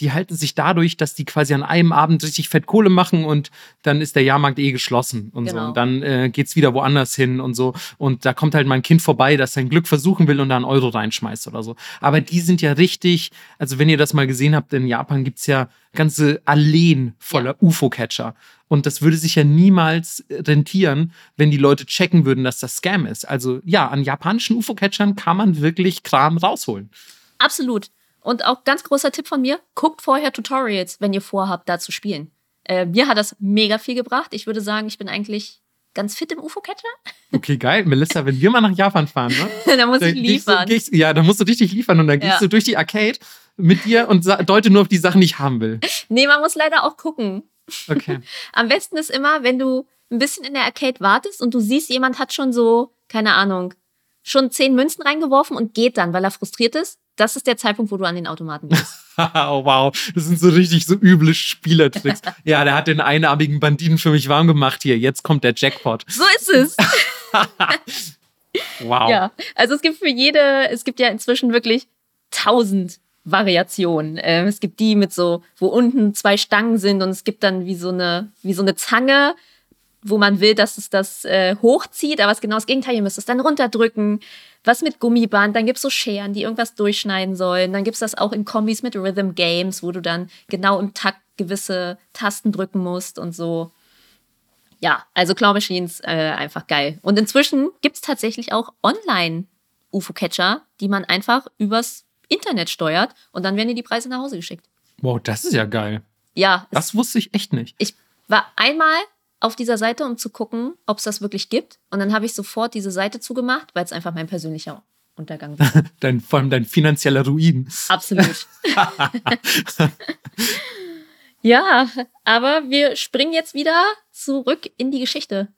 die halten sich dadurch, dass die quasi an einem Abend richtig fett Kohle machen und dann ist der Jahrmarkt eh geschlossen und so. Genau. Und dann äh, geht's wieder woanders hin und so. Und da kommt halt mein Kind vorbei, das sein Glück versuchen will und da einen Euro reinschmeißt oder so. Aber die sind ja richtig, also wenn ihr das mal gesehen habt, in Japan gibt's ja ganze Alleen voller UFO-Catcher. Und das würde sich ja niemals rentieren, wenn die Leute checken würden, dass das Scam ist. Also ja, an japanischen UFO-Catchern kann man wirklich Kram rausholen. absolut. Und auch ganz großer Tipp von mir, guckt vorher Tutorials, wenn ihr vorhabt, da zu spielen. Äh, mir hat das mega viel gebracht. Ich würde sagen, ich bin eigentlich ganz fit im UFO-Catcher. Okay, geil. Melissa, wenn wir mal nach Japan fahren, ne? da muss ich liefern. Du, gehst, ja, da musst du richtig liefern und dann gehst ja. du durch die Arcade mit dir und deute nur auf die Sachen, die ich haben will. Nee, man muss leider auch gucken. Okay. Am besten ist immer, wenn du ein bisschen in der Arcade wartest und du siehst, jemand hat schon so, keine Ahnung, schon zehn Münzen reingeworfen und geht dann, weil er frustriert ist. Das ist der Zeitpunkt, wo du an den Automaten gehst. oh, wow, das sind so richtig so üble Spielertricks. ja, der hat den einarmigen Banditen für mich warm gemacht hier. Jetzt kommt der Jackpot. So ist es. wow. Ja, also es gibt für jede, es gibt ja inzwischen wirklich tausend Variationen. Ähm, es gibt die mit so, wo unten zwei Stangen sind und es gibt dann wie so eine, wie so eine Zange, wo man will, dass es das äh, hochzieht, aber es ist genau das Gegenteil, ihr müsst es dann runterdrücken. Was mit Gummiband, dann gibt es so Scheren, die irgendwas durchschneiden sollen. Dann gibt es das auch in Kombis mit Rhythm Games, wo du dann genau im Takt gewisse Tasten drücken musst und so. Ja, also Claw Machines äh, einfach geil. Und inzwischen gibt es tatsächlich auch Online-UFO-Catcher, die man einfach übers Internet steuert und dann werden dir die Preise nach Hause geschickt. Wow, das ist ja geil. Ja. Das wusste ich echt nicht. Ich war einmal auf dieser Seite, um zu gucken, ob es das wirklich gibt. Und dann habe ich sofort diese Seite zugemacht, weil es einfach mein persönlicher Untergang war. dein, vor allem dein finanzieller Ruin. Absolut. ja, aber wir springen jetzt wieder zurück in die Geschichte.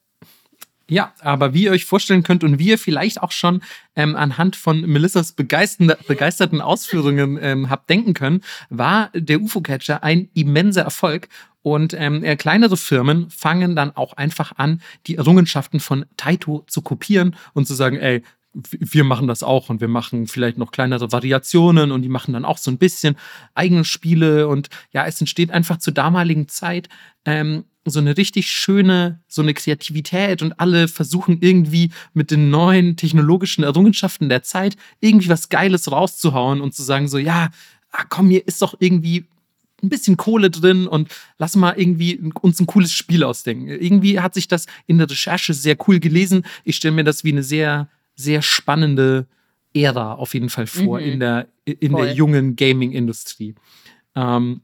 Ja, aber wie ihr euch vorstellen könnt und wie ihr vielleicht auch schon ähm, anhand von Melissas begeisterten Ausführungen ähm, habt denken können, war der UFO-Catcher ein immenser Erfolg. Und ähm, kleinere Firmen fangen dann auch einfach an, die Errungenschaften von Taito zu kopieren und zu sagen, ey, wir machen das auch und wir machen vielleicht noch kleinere Variationen und die machen dann auch so ein bisschen eigene Spiele und ja, es entsteht einfach zur damaligen Zeit ähm, so eine richtig schöne, so eine Kreativität und alle versuchen irgendwie mit den neuen technologischen Errungenschaften der Zeit irgendwie was Geiles rauszuhauen und zu sagen so, ja, ah, komm, hier ist doch irgendwie ein bisschen Kohle drin und lass mal irgendwie uns ein cooles Spiel ausdenken. Irgendwie hat sich das in der Recherche sehr cool gelesen. Ich stelle mir das wie eine sehr, sehr spannende Ära auf jeden Fall vor mhm. in der, in der jungen Gaming-Industrie. Ähm,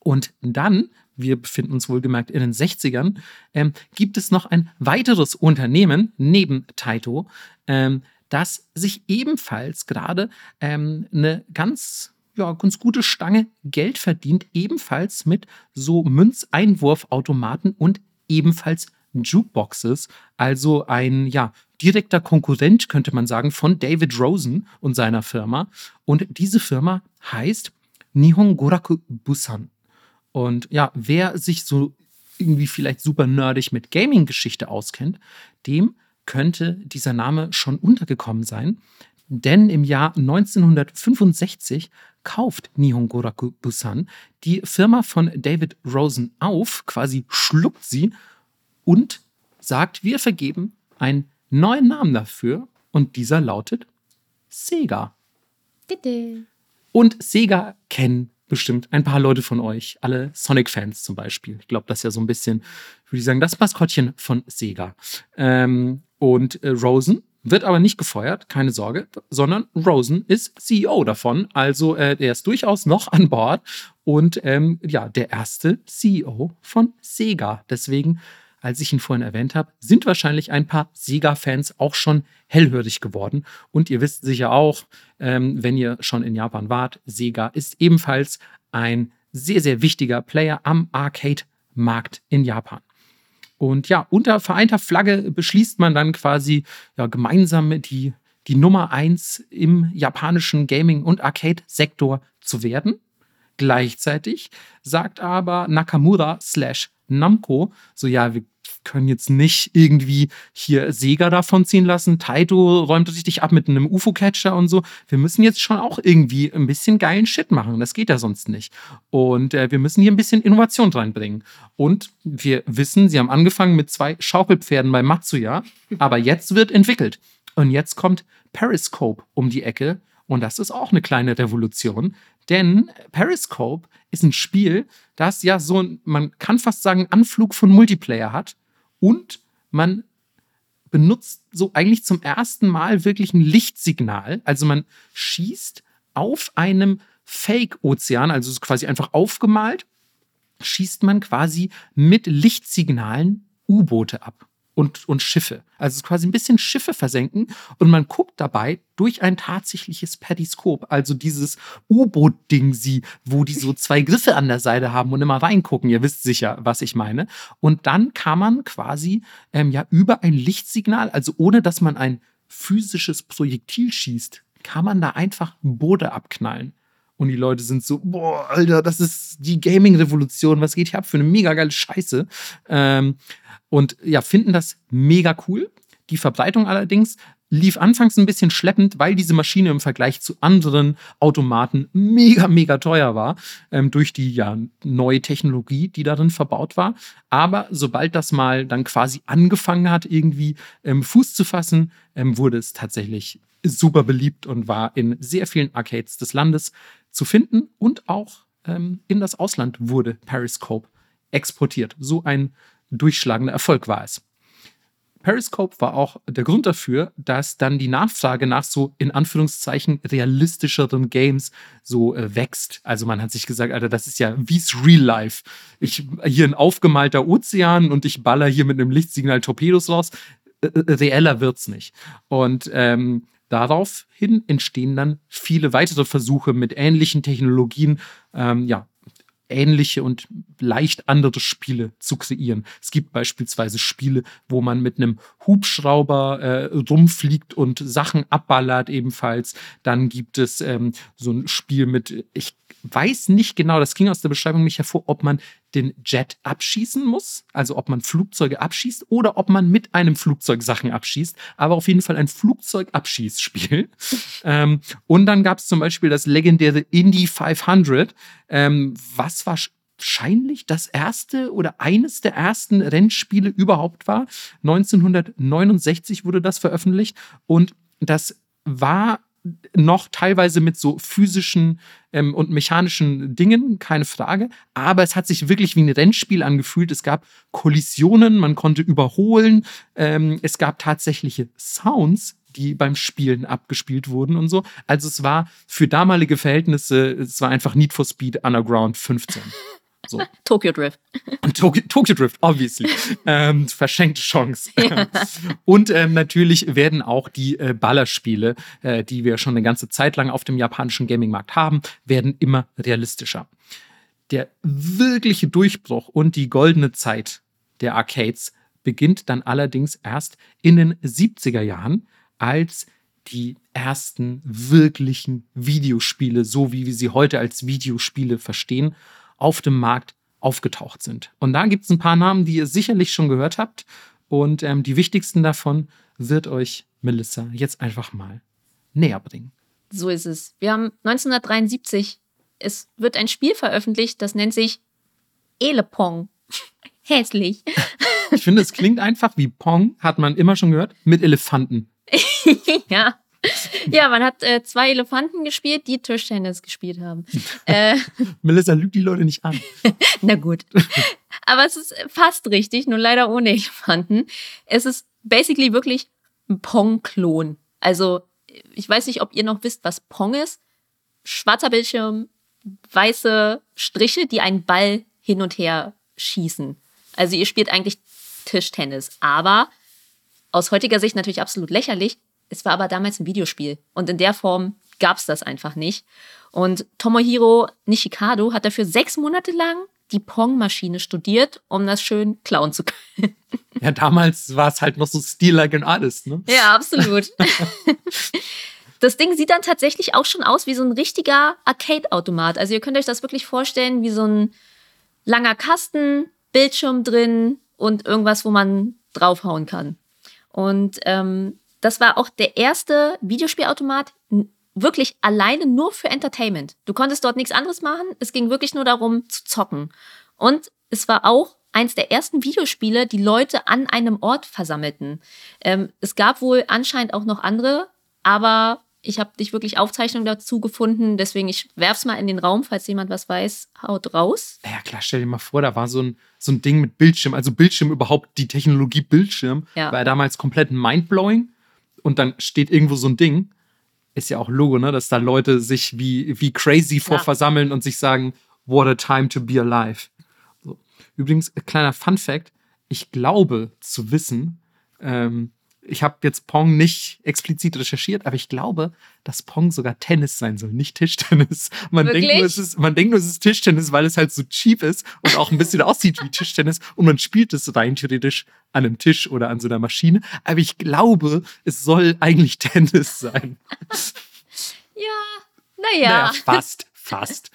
und dann wir befinden uns wohlgemerkt in den 60ern, ähm, gibt es noch ein weiteres Unternehmen neben Taito, ähm, das sich ebenfalls gerade ähm, eine ganz ja, ganz gute Stange Geld verdient, ebenfalls mit so Münzeinwurfautomaten und ebenfalls Jukeboxes, also ein ja, direkter Konkurrent, könnte man sagen, von David Rosen und seiner Firma. Und diese Firma heißt Nihon Goraku Busan. Und ja, wer sich so irgendwie vielleicht super nerdig mit Gaming-Geschichte auskennt, dem könnte dieser Name schon untergekommen sein. Denn im Jahr 1965 kauft Nihon Goraku Busan die Firma von David Rosen auf, quasi schluckt sie und sagt, wir vergeben einen neuen Namen dafür und dieser lautet Sega. Und Sega kennen bestimmt ein paar Leute von euch, alle Sonic-Fans zum Beispiel. Ich glaube, das ist ja so ein bisschen, würde ich sagen, das Maskottchen von Sega. Ähm, und äh, Rosen wird aber nicht gefeuert, keine Sorge, sondern Rosen ist CEO davon. Also äh, er ist durchaus noch an Bord und ähm, ja, der erste CEO von Sega. Deswegen als ich ihn vorhin erwähnt habe, sind wahrscheinlich ein paar Sega-Fans auch schon hellhörig geworden. Und ihr wisst sicher auch, ähm, wenn ihr schon in Japan wart, Sega ist ebenfalls ein sehr, sehr wichtiger Player am Arcade-Markt in Japan. Und ja, unter vereinter Flagge beschließt man dann quasi ja, gemeinsam die, die Nummer eins im japanischen Gaming- und Arcade-Sektor zu werden. Gleichzeitig sagt aber Nakamura slash Namco so, ja, wir können jetzt nicht irgendwie hier Sega davon ziehen lassen. Taito räumt richtig ab mit einem UFO-Catcher und so. Wir müssen jetzt schon auch irgendwie ein bisschen geilen Shit machen. Das geht ja sonst nicht. Und äh, wir müssen hier ein bisschen Innovation reinbringen. Und wir wissen, sie haben angefangen mit zwei Schaukelpferden bei Matsuya, aber jetzt wird entwickelt. Und jetzt kommt Periscope um die Ecke. Und das ist auch eine kleine Revolution, denn Periscope ist ein Spiel, das ja so, man kann fast sagen, Anflug von Multiplayer hat und man benutzt so eigentlich zum ersten Mal wirklich ein Lichtsignal. Also man schießt auf einem Fake-Ozean, also quasi einfach aufgemalt, schießt man quasi mit Lichtsignalen U-Boote ab und, und Schiffe. Also quasi ein bisschen Schiffe versenken und man guckt dabei durch ein tatsächliches Periskop, also dieses U-Boot-Ding sie, wo die so zwei Griffe an der Seite haben und immer reingucken. Ihr wisst sicher, was ich meine. Und dann kann man quasi ähm, ja über ein Lichtsignal, also ohne dass man ein physisches Projektil schießt, kann man da einfach Boote abknallen. Und die Leute sind so, boah, Alter, das ist die Gaming-Revolution, was geht hier ab für eine mega geile Scheiße. Ähm, und ja, finden das mega cool. Die Verbreitung allerdings lief anfangs ein bisschen schleppend, weil diese Maschine im Vergleich zu anderen Automaten mega, mega teuer war, ähm, durch die ja neue Technologie, die darin verbaut war. Aber sobald das mal dann quasi angefangen hat, irgendwie ähm, Fuß zu fassen, ähm, wurde es tatsächlich super beliebt und war in sehr vielen Arcades des Landes zu finden und auch ähm, in das Ausland wurde Periscope exportiert. So ein durchschlagender Erfolg war es. Periscope war auch der Grund dafür, dass dann die Nachfrage nach so in Anführungszeichen realistischeren Games so äh, wächst. Also man hat sich gesagt, Alter, das ist ja wie's Real Life. Ich hier ein aufgemalter Ozean und ich baller hier mit einem Lichtsignal Torpedos raus. Äh, äh reeller wird's nicht. Und ähm, daraufhin entstehen dann viele weitere Versuche mit ähnlichen Technologien, ähm, ja, ähnliche und leicht andere Spiele zu kreieren. Es gibt beispielsweise Spiele, wo man mit einem Hubschrauber äh, rumfliegt und Sachen abballert ebenfalls. Dann gibt es ähm, so ein Spiel mit, ich weiß nicht genau, das ging aus der Beschreibung nicht hervor, ob man den Jet abschießen muss, also ob man Flugzeuge abschießt oder ob man mit einem Flugzeug Sachen abschießt, aber auf jeden Fall ein Flugzeugabschießspiel. ähm, und dann gab es zum Beispiel das legendäre Indy 500, ähm, was wahrscheinlich das erste oder eines der ersten Rennspiele überhaupt war. 1969 wurde das veröffentlicht und das war noch teilweise mit so physischen ähm, und mechanischen Dingen, keine Frage. Aber es hat sich wirklich wie ein Rennspiel angefühlt. Es gab Kollisionen, man konnte überholen. Ähm, es gab tatsächliche Sounds, die beim Spielen abgespielt wurden und so. Also es war für damalige Verhältnisse, es war einfach Need for Speed Underground 15. So. Tokyo Drift. Tokyo, Tokyo Drift, obviously. ähm, verschenkte Chance. Ja. Und ähm, natürlich werden auch die äh, Ballerspiele, äh, die wir schon eine ganze Zeit lang auf dem japanischen Gaming-Markt haben, werden immer realistischer. Der wirkliche Durchbruch und die goldene Zeit der Arcades beginnt dann allerdings erst in den 70er Jahren, als die ersten wirklichen Videospiele, so wie wir sie heute als Videospiele verstehen, auf dem Markt aufgetaucht sind. Und da gibt es ein paar Namen, die ihr sicherlich schon gehört habt. Und ähm, die wichtigsten davon wird euch Melissa jetzt einfach mal näher bringen. So ist es. Wir haben 1973, es wird ein Spiel veröffentlicht, das nennt sich Elepong. Hässlich. Ich finde, es klingt einfach wie Pong, hat man immer schon gehört, mit Elefanten. ja. Ja, man hat äh, zwei Elefanten gespielt, die Tischtennis gespielt haben. äh, Melissa lügt die Leute nicht an. Na gut. Aber es ist fast richtig, nur leider ohne Elefanten. Es ist basically wirklich ein Pong-Klon. Also, ich weiß nicht, ob ihr noch wisst, was Pong ist. Schwarzer Bildschirm, weiße Striche, die einen Ball hin und her schießen. Also ihr spielt eigentlich Tischtennis. Aber aus heutiger Sicht natürlich absolut lächerlich. Es war aber damals ein Videospiel und in der Form gab es das einfach nicht. Und Tomohiro Nishikado hat dafür sechs Monate lang die Pong-Maschine studiert, um das schön klauen zu können. Ja, damals war es halt noch so Stil like an Artist, ne? Ja, absolut. Das Ding sieht dann tatsächlich auch schon aus wie so ein richtiger Arcade-Automat. Also ihr könnt euch das wirklich vorstellen wie so ein langer Kasten, Bildschirm drin und irgendwas, wo man draufhauen kann. Und ähm, das war auch der erste Videospielautomat wirklich alleine nur für Entertainment. Du konntest dort nichts anderes machen. Es ging wirklich nur darum zu zocken. Und es war auch eins der ersten Videospiele, die Leute an einem Ort versammelten. Ähm, es gab wohl anscheinend auch noch andere, aber ich habe nicht wirklich Aufzeichnungen dazu gefunden, deswegen ich werf's mal in den Raum, falls jemand was weiß, haut raus. Ja klar, stell dir mal vor, da war so ein, so ein Ding mit Bildschirm, also Bildschirm überhaupt, die Technologie Bildschirm, ja. war damals komplett mindblowing und dann steht irgendwo so ein Ding. ist ja auch Logo, ne, dass da Leute sich wie, wie crazy vor Ja. versammeln und sich sagen, what a time to be alive. So. Übrigens, kleiner Fun Fact, ich glaube zu wissen, ähm, ich habe jetzt Pong nicht explizit recherchiert, aber ich glaube, dass Pong sogar Tennis sein soll, nicht Tischtennis. Man denkt, nur, es ist, man denkt nur, es ist Tischtennis, weil es halt so cheap ist und auch ein bisschen aussieht wie Tischtennis und man spielt es rein theoretisch an einem Tisch oder an so einer Maschine. Aber ich glaube, es soll eigentlich Tennis sein. Ja, naja, fast, fast.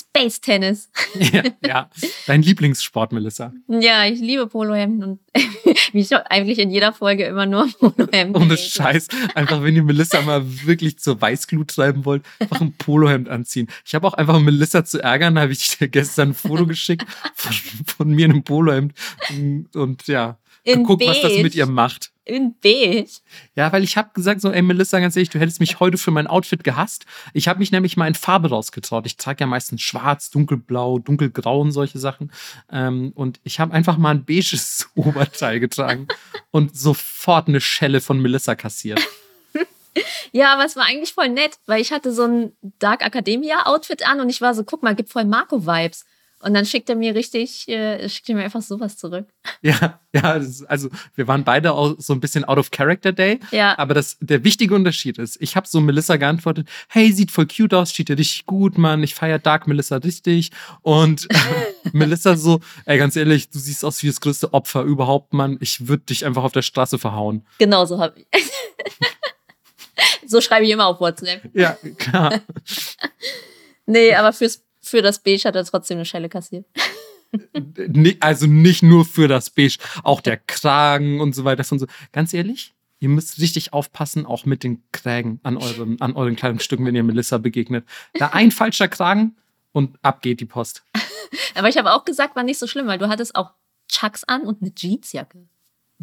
Space Tennis. ja, ja, dein Lieblingssport, Melissa. Ja, ich liebe Polohemden und wie ich eigentlich in jeder Folge immer nur Polohemden. Ohne. Scheiß. Einfach, wenn ihr Melissa mal wirklich zur Weißglut treiben wollt, einfach ein Polohemd anziehen. Ich habe auch einfach, um Melissa zu ärgern, habe ich dir gestern ein Foto geschickt von, von mir in einem Polohemd. Und ja, In guck, was das mit ihr macht. In beige. Ja, weil ich habe gesagt, so, ey Melissa, ganz ehrlich, du hättest mich heute für mein Outfit gehasst. Ich habe mich nämlich mal in Farbe rausgetraut. Ich trage ja meistens schwarz, dunkelblau, dunkelgrau und solche Sachen. Ähm, und ich habe einfach mal ein beiges Oberteil getragen und sofort eine Schelle von Melissa kassiert. Ja, aber es war eigentlich voll nett, weil ich hatte so ein Dark Academia Outfit an und ich war so, guck mal, gibt voll Marco Vibes. Und dann schickt er mir richtig, äh, schickt er mir einfach sowas zurück. Ja, ja, ist, also wir waren beide auch so ein bisschen out of character day. Ja. Aber das, der wichtige Unterschied ist, ich habe so Melissa geantwortet, hey, sieht voll cute aus, steht dir richtig gut, Mann, ich feier Dark Melissa richtig. Und Melissa so, ey, ganz ehrlich, du siehst aus wie das größte Opfer überhaupt, Mann. Ich würde dich einfach auf der Straße verhauen. Genau so habe ich. so schreibe ich immer auf WhatsApp. Ja, klar. Nee, aber fürs, für das Beige hat er trotzdem eine Schelle kassiert. Also nicht nur für das Beige, auch der Kragen und so weiter. Von so. Ganz ehrlich, ihr müsst richtig aufpassen, auch mit den Kragen an euren, an euren Kleidungsstücken, wenn ihr Melissa begegnet. Da ein falscher Kragen und ab geht die Post. Aber ich habe auch gesagt, war nicht so schlimm, weil du hattest auch Chucks an und eine Jeansjacke.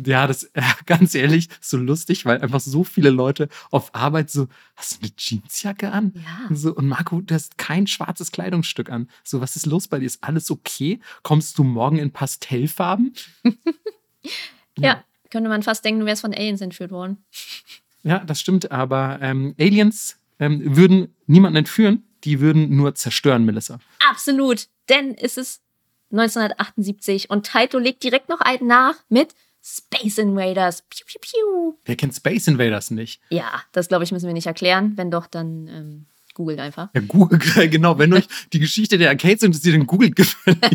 Ja, das, ja, ganz ehrlich, so lustig, weil einfach so viele Leute auf Arbeit so, hast du eine Jeansjacke an? Ja. So, und Marco, du hast kein schwarzes Kleidungsstück an. So, was ist los bei dir? Ist alles okay? Kommst du morgen in Pastellfarben? Ja. Könnte man fast denken, du wärst von Aliens entführt worden. Ja, das stimmt, aber ähm, Aliens ähm, würden niemanden entführen, die würden nur zerstören, Melissa. Absolut. Denn es ist 1978 und Taito legt direkt noch einen nach mit Space Invaders. Piu, piu, piu. Wer kennt Space Invaders nicht? Ja, das glaube ich, müssen wir nicht erklären. Wenn doch, dann ähm, googelt einfach. Ja, Google, genau, wenn euch die Geschichte der Arcades interessiert, dann googelt gefällig.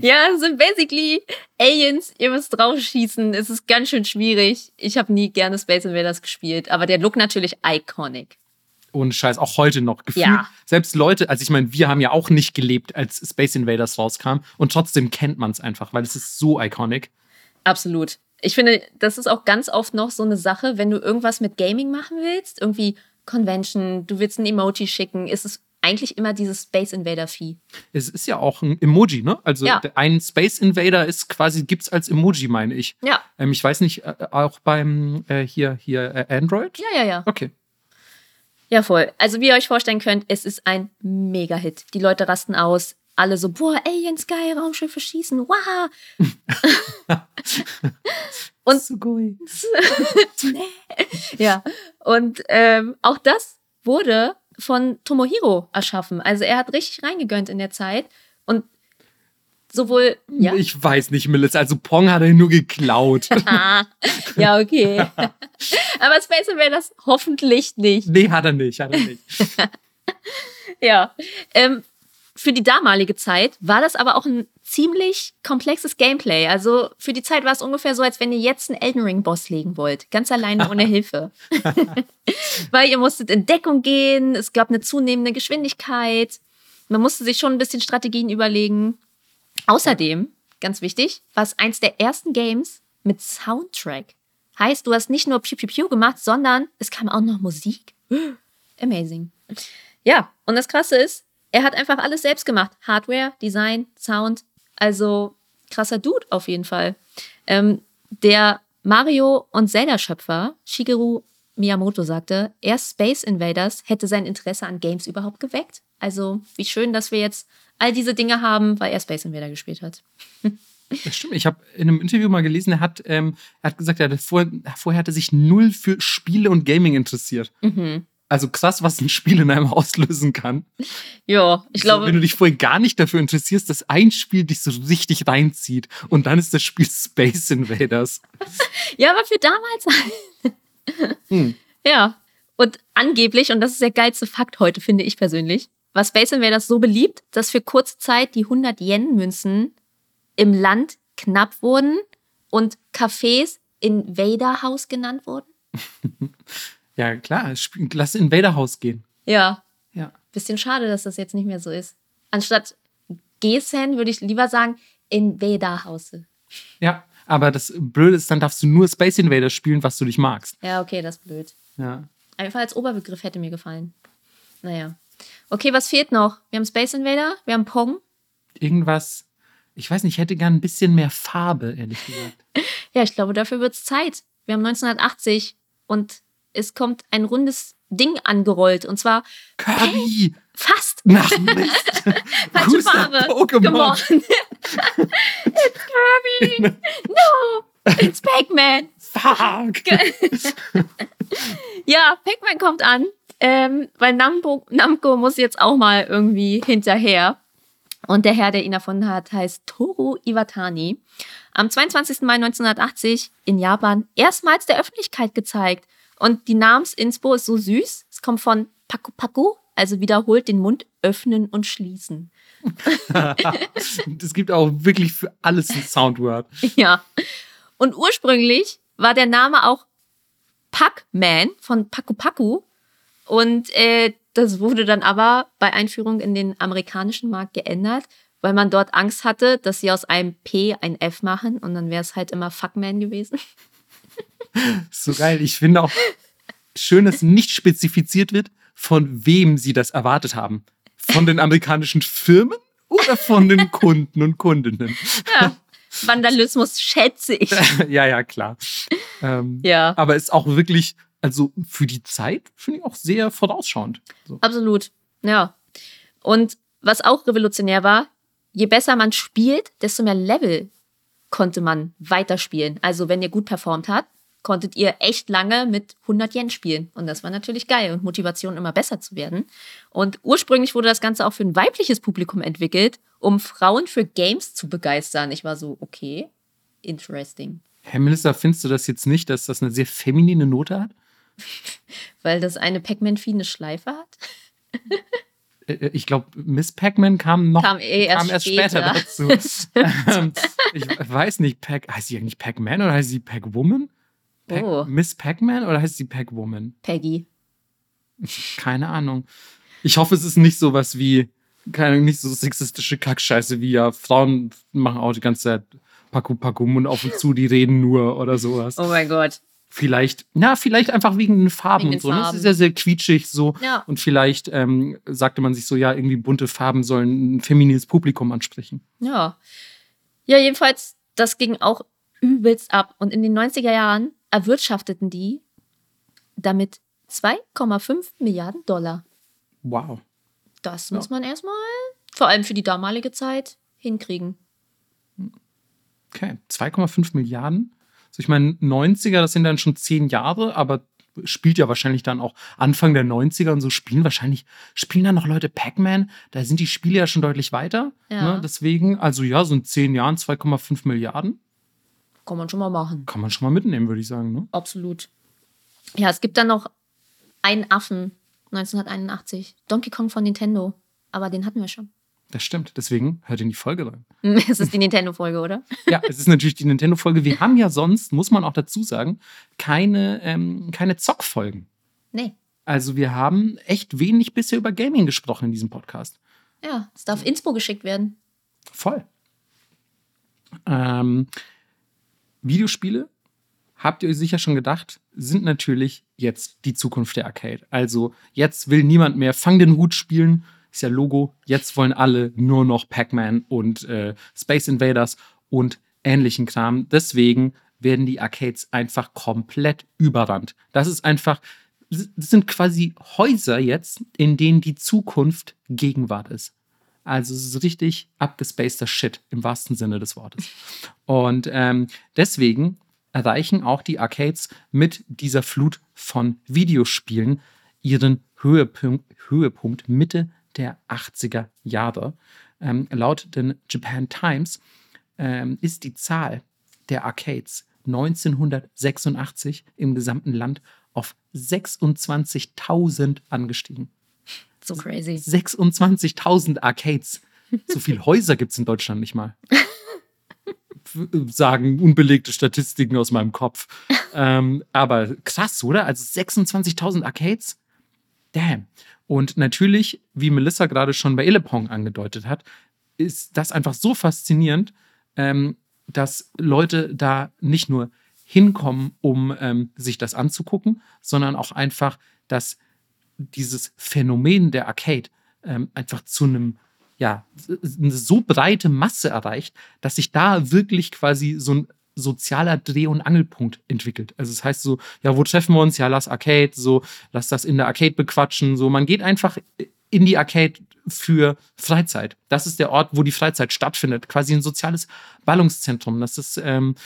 Ja, es sind basically Aliens. Ihr müsst draufschießen. Es ist ganz schön schwierig. Ich habe nie gerne Space Invaders gespielt, aber der Look natürlich iconic. Ohne Scheiß, auch heute noch. Gefühlt, Ja. selbst Leute, also ich meine, wir haben ja auch nicht gelebt, als Space Invaders rauskam und trotzdem kennt man es einfach, weil es ist so iconic. Absolut. Ich finde, das ist auch ganz oft noch so eine Sache, wenn du irgendwas mit Gaming machen willst, irgendwie Convention, du willst ein Emoji schicken, ist es eigentlich immer dieses Space Invader Vieh. Es ist ja auch ein Emoji, ne? Also Ja. ein Space Invader ist quasi, gibt's als Emoji, meine ich. Ja, Ähm, ich weiß nicht, äh, auch beim äh, hier, hier äh, Android? ja, ja, ja. Okay. Ja, voll. Also wie ihr euch vorstellen könnt, es ist ein Mega-Hit. Die Leute rasten aus. Alle so, boah, Aliens, geil, Raumschiffe schießen, wow. Und-. Ja, und ähm, auch das wurde von Tomohiro erschaffen. Also er hat richtig reingegönnt in der Zeit. Und sowohl, ja, Ich weiß nicht, Melissa. Also Pong hat er nur geklaut. Ja, okay. Aber Space Invaders hoffentlich nicht. nee, hat er nicht, hat er nicht. Ja. Ähm, für die damalige Zeit war das aber auch ein ziemlich komplexes Gameplay. Also für die Zeit war es ungefähr so, als wenn ihr jetzt einen Elden Ring Boss legen wollt. Ganz alleine ohne Hilfe. Weil ihr musstet in Deckung gehen, es gab eine zunehmende Geschwindigkeit. Man musste sich schon ein bisschen Strategien überlegen. Außerdem, ganz wichtig, war es eins der ersten Games mit Soundtrack. Heißt, du hast nicht nur Piu Piu Piu gemacht, sondern es kam auch noch Musik. Amazing. Ja, und das Krasse ist, er hat einfach alles selbst gemacht. Hardware, Design, Sound. Also krasser Dude auf jeden Fall. Ähm, der Mario- und Zelda-Schöpfer Shigeru Miyamoto sagte, erst Space Invaders hätte sein Interesse an Games überhaupt geweckt. Also wie schön, dass wir jetzt all diese Dinge haben, weil er Space Invader gespielt hat. Das stimmt. Ich habe in einem Interview mal gelesen, er hat, ähm, er hat gesagt, er hatte vor, vorher hatte sich null für Spiele und Gaming interessiert. Mhm. Also krass, was ein Spiel in einem auslösen kann. Ja, ich glaube. So, wenn du dich vorher gar nicht dafür interessierst, dass ein Spiel dich so richtig reinzieht und dann ist das Spiel Space Invaders. ja, aber für damals. Hm. Ja. Und angeblich, und das ist der geilste Fakt heute, finde ich persönlich, war Space Invaders so beliebt, dass für kurze Zeit die 100 Yen-Münzen im Land knapp wurden und Cafés Invader House genannt wurden. Ja, klar, lass Invader House gehen. Ja, Ja. bisschen schade, dass das jetzt nicht mehr so ist. Anstatt Gesen würde ich lieber sagen Invader House. Ja, aber das Blöde ist, dann darfst du nur Space Invaders spielen, was du dich magst. Ja, okay, das ist blöd. Ja. Einfach als Oberbegriff hätte mir gefallen. Naja. Okay, was fehlt noch? Wir haben Space Invader, wir haben Pong. Irgendwas, ich weiß nicht, ich hätte gern ein bisschen mehr Farbe, ehrlich gesagt. Ja, ich glaube, dafür wird es Zeit. Wir haben 1980 und es kommt ein rundes Ding angerollt. Und zwar Kirby! fast. Nach Mist! Falsche Farbe. Pokémon? It's Kirby. No, it's Pac-Man. Fuck! Ja, Pac-Man kommt an, ähm, weil Namco, Namco muss jetzt auch mal irgendwie hinterher. Und der Herr, der ihn erfunden hat, heißt Toru Iwatani. Am 22. Mai 1980 in Japan erstmals der Öffentlichkeit gezeigt. Und die Namensinspo ist so süß. Es kommt von Paku Paku, also wiederholt den Mund öffnen und schließen. Es gibt auch wirklich für alles ein Soundword. Ja. Und ursprünglich war der Name auch Pac-Man von Paku Paku. Und äh, das wurde dann aber bei Einführung in den amerikanischen Markt geändert, weil man dort Angst hatte, dass sie aus einem P ein F machen und dann wäre es halt immer Fuckman gewesen. So geil. Ich finde auch schön, dass nicht spezifiziert wird, von wem sie das erwartet haben. Von den amerikanischen Firmen oder von den Kunden und Kundinnen? Ja. Vandalismus schätze ich. ja, ja, klar. Ähm, Ja, Aber ist auch wirklich, also für die Zeit, finde ich auch sehr vorausschauend. So. absolut. Ja. Und was auch revolutionär war, je besser man spielt, desto mehr Level konnte man weiterspielen. Also wenn ihr gut performt habt, konntet ihr echt lange mit 100 Yen spielen. Und das war natürlich geil und Motivation, immer besser zu werden. Und ursprünglich wurde das Ganze auch für ein weibliches Publikum entwickelt, um Frauen für Games zu begeistern. Ich war so, okay, interesting. Herr Minister, findest du das jetzt nicht, dass das eine sehr feminine Note hat? Weil das eine Pac-Man-Vieh eine Schleife hat. Äh, äh, Ich glaube, Miss Pac-Man kam noch Kam eh erst später später. dazu. ähm, ich weiß nicht, Pac, heißt sie eigentlich Pac-Man oder heißt sie Pac-Woman? Pac Oh. Miss Pac-Man oder heißt sie Pac-Woman? Peggy. Keine Ahnung. Ich hoffe, es ist nicht sowas wie, keine, nicht so sexistische Kackscheiße wie ja, Frauen machen auch die ganze Zeit Paku Paku Mund auf und zu, die reden nur oder sowas. Oh mein Gott. Vielleicht, na, vielleicht einfach wegen den Farben Wegen und so. Ne? Farben. ist ja sehr quietschig so. Ja. Und vielleicht ähm, sagte man sich so, ja, irgendwie bunte Farben sollen ein feminines Publikum ansprechen. Ja. Ja, jedenfalls, das ging auch übelst ab. Und in den 90er Jahren erwirtschafteten die damit 2,5 Milliarden Dollar. Wow. Das Ja. muss man erstmal, vor allem für die damalige Zeit, hinkriegen. Okay, 2,5 Milliarden. Also ich meine, 90er, das sind dann schon zehn Jahre, aber spielt ja wahrscheinlich dann auch Anfang der 90er und so spielen wahrscheinlich, spielen dann noch Leute Pac-Man, da sind die Spiele ja schon deutlich weiter. Ja. Ne? Deswegen, also ja, so in zehn Jahren 2,5 Milliarden Kann man schon mal machen. kann man schon mal mitnehmen, würde ich sagen. Ne? Absolut. Ja, es gibt dann noch einen Affen, 1981. Donkey Kong von Nintendo. Aber den hatten wir schon. Das stimmt, deswegen hört in die Folge rein. Es ist die Nintendo-Folge, oder? Ja, es ist natürlich die Nintendo-Folge. Wir haben ja sonst, muss man auch dazu sagen, keine, ähm, keine Zockfolgen. Nee. Also wir haben echt wenig bisher über Gaming gesprochen in diesem Podcast. Ja, es darf Inspo geschickt werden. Voll. Ähm, Videospiele, habt ihr euch sicher schon gedacht, sind natürlich jetzt die Zukunft der Arcade. Also jetzt will niemand mehr Fang den Hut spielen, ist ja Logo. Jetzt wollen alle nur noch Pac-Man und äh, Space Invaders und ähnlichen Kram. Deswegen werden die Arcades einfach komplett überrannt. Das ist einfach, das sind quasi Häuser jetzt, in denen die Zukunft Gegenwart ist. Also es ist richtig abgespaceter Shit im wahrsten Sinne des Wortes. Und ähm, deswegen erreichen auch die Arcades mit dieser Flut von Videospielen ihren Höhepunkt, Höhepunkt Mitte der 80er Jahre. Ähm, laut den Japan Times ähm, ist die Zahl der Arcades 1986 im gesamten Land auf 26.000 angestiegen. So crazy. 26.000 Arcades. So viele Häuser gibt es in Deutschland nicht mal. Sagen unbelegte Statistiken aus meinem Kopf. ähm, aber krass, oder? Also 26.000 Arcades? Damn. Und natürlich, wie Melissa gerade schon bei Illepong angedeutet hat, ist das einfach so faszinierend, ähm, dass Leute da nicht nur hinkommen, um ähm, sich das anzugucken, sondern auch einfach, dass dieses Phänomen der Arcade ähm, einfach zu einem ja, eine so breite Masse erreicht, dass sich da wirklich quasi so ein sozialer Dreh- und Angelpunkt entwickelt. Also das heißt so, ja, wo treffen wir uns? Ja, lass Arcade, so, lass das in der Arcade bequatschen. So, man geht einfach in die Arcade für Freizeit. Das ist der Ort, wo die Freizeit stattfindet. Quasi ein soziales Ballungszentrum. Das ist ähm,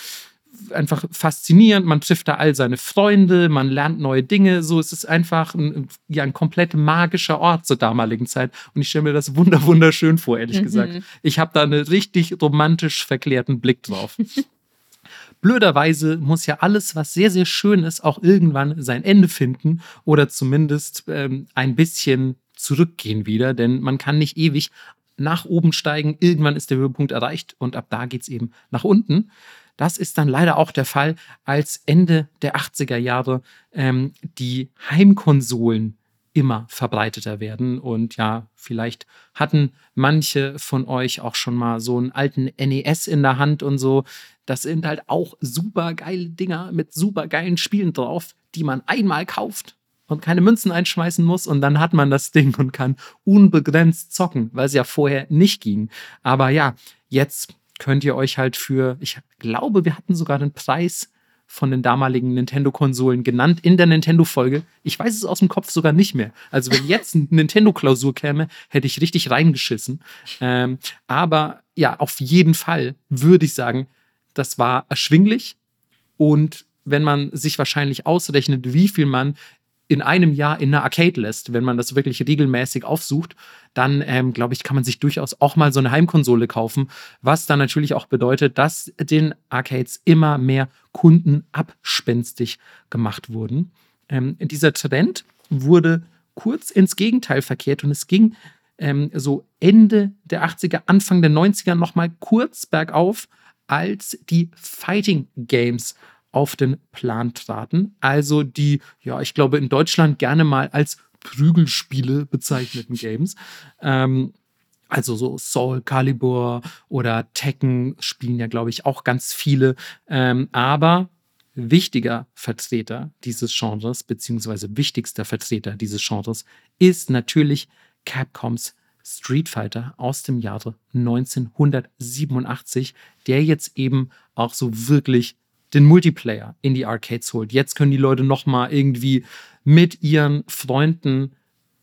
einfach faszinierend. Man trifft da all seine Freunde, man lernt neue Dinge. So es ist einfach ein, ja, ein komplett magischer Ort zur damaligen Zeit. Und ich stelle mir das wunder wunderschön vor, ehrlich mhm. gesagt. Ich habe da einen richtig romantisch verklärten Blick drauf. Blöderweise muss ja alles, was sehr, sehr schön ist, auch irgendwann sein Ende finden oder zumindest ähm, ein bisschen zurückgehen wieder, denn man kann nicht ewig nach oben steigen. Irgendwann ist der Höhepunkt erreicht und ab da geht es eben nach unten. Das ist dann leider auch der Fall, als Ende der 80er Jahre ähm, die Heimkonsolen immer verbreiteter werden. Und ja, vielleicht hatten manche von euch auch schon mal so einen alten NES in der Hand und so. Das sind halt auch super geile Dinger mit super geilen Spielen drauf, die man einmal kauft und keine Münzen einschmeißen muss und dann hat man das Ding und kann unbegrenzt zocken, weil es ja vorher nicht ging. Aber ja, jetzt könnt ihr euch halt für, ich glaube, wir hatten sogar den Preis von den damaligen Nintendo-Konsolen genannt in der Nintendo-Folge. Ich weiß es aus dem Kopf sogar nicht mehr. Also wenn jetzt eine Nintendo-Klausur käme, hätte ich richtig reingeschissen. Ähm, aber ja, auf jeden Fall würde ich sagen, das war erschwinglich. Und wenn man sich wahrscheinlich ausrechnet, wie viel man in einem Jahr in einer Arcade lässt, wenn man das wirklich regelmäßig aufsucht, dann ähm, glaube ich, kann man sich durchaus auch mal so eine Heimkonsole kaufen, was dann natürlich auch bedeutet, dass den Arcades immer mehr Kunden abspenstig gemacht wurden. Ähm, dieser Trend wurde kurz ins Gegenteil verkehrt und es ging ähm, so Ende der 80er, Anfang der 90er nochmal kurz bergauf, als die Fighting Games auf den Plan traten. Also die, ja, ich glaube, in Deutschland gerne mal als Prügelspiele bezeichneten Games. Ähm, also so Soul Calibur oder Tekken spielen ja, glaube ich, auch ganz viele. Ähm, aber wichtiger Vertreter dieses Genres, beziehungsweise wichtigster Vertreter dieses Genres, ist natürlich Capcoms Street Fighter aus dem Jahre 1987, der jetzt eben auch so wirklich den Multiplayer in die Arcades holt. Jetzt können die Leute noch mal irgendwie mit ihren Freunden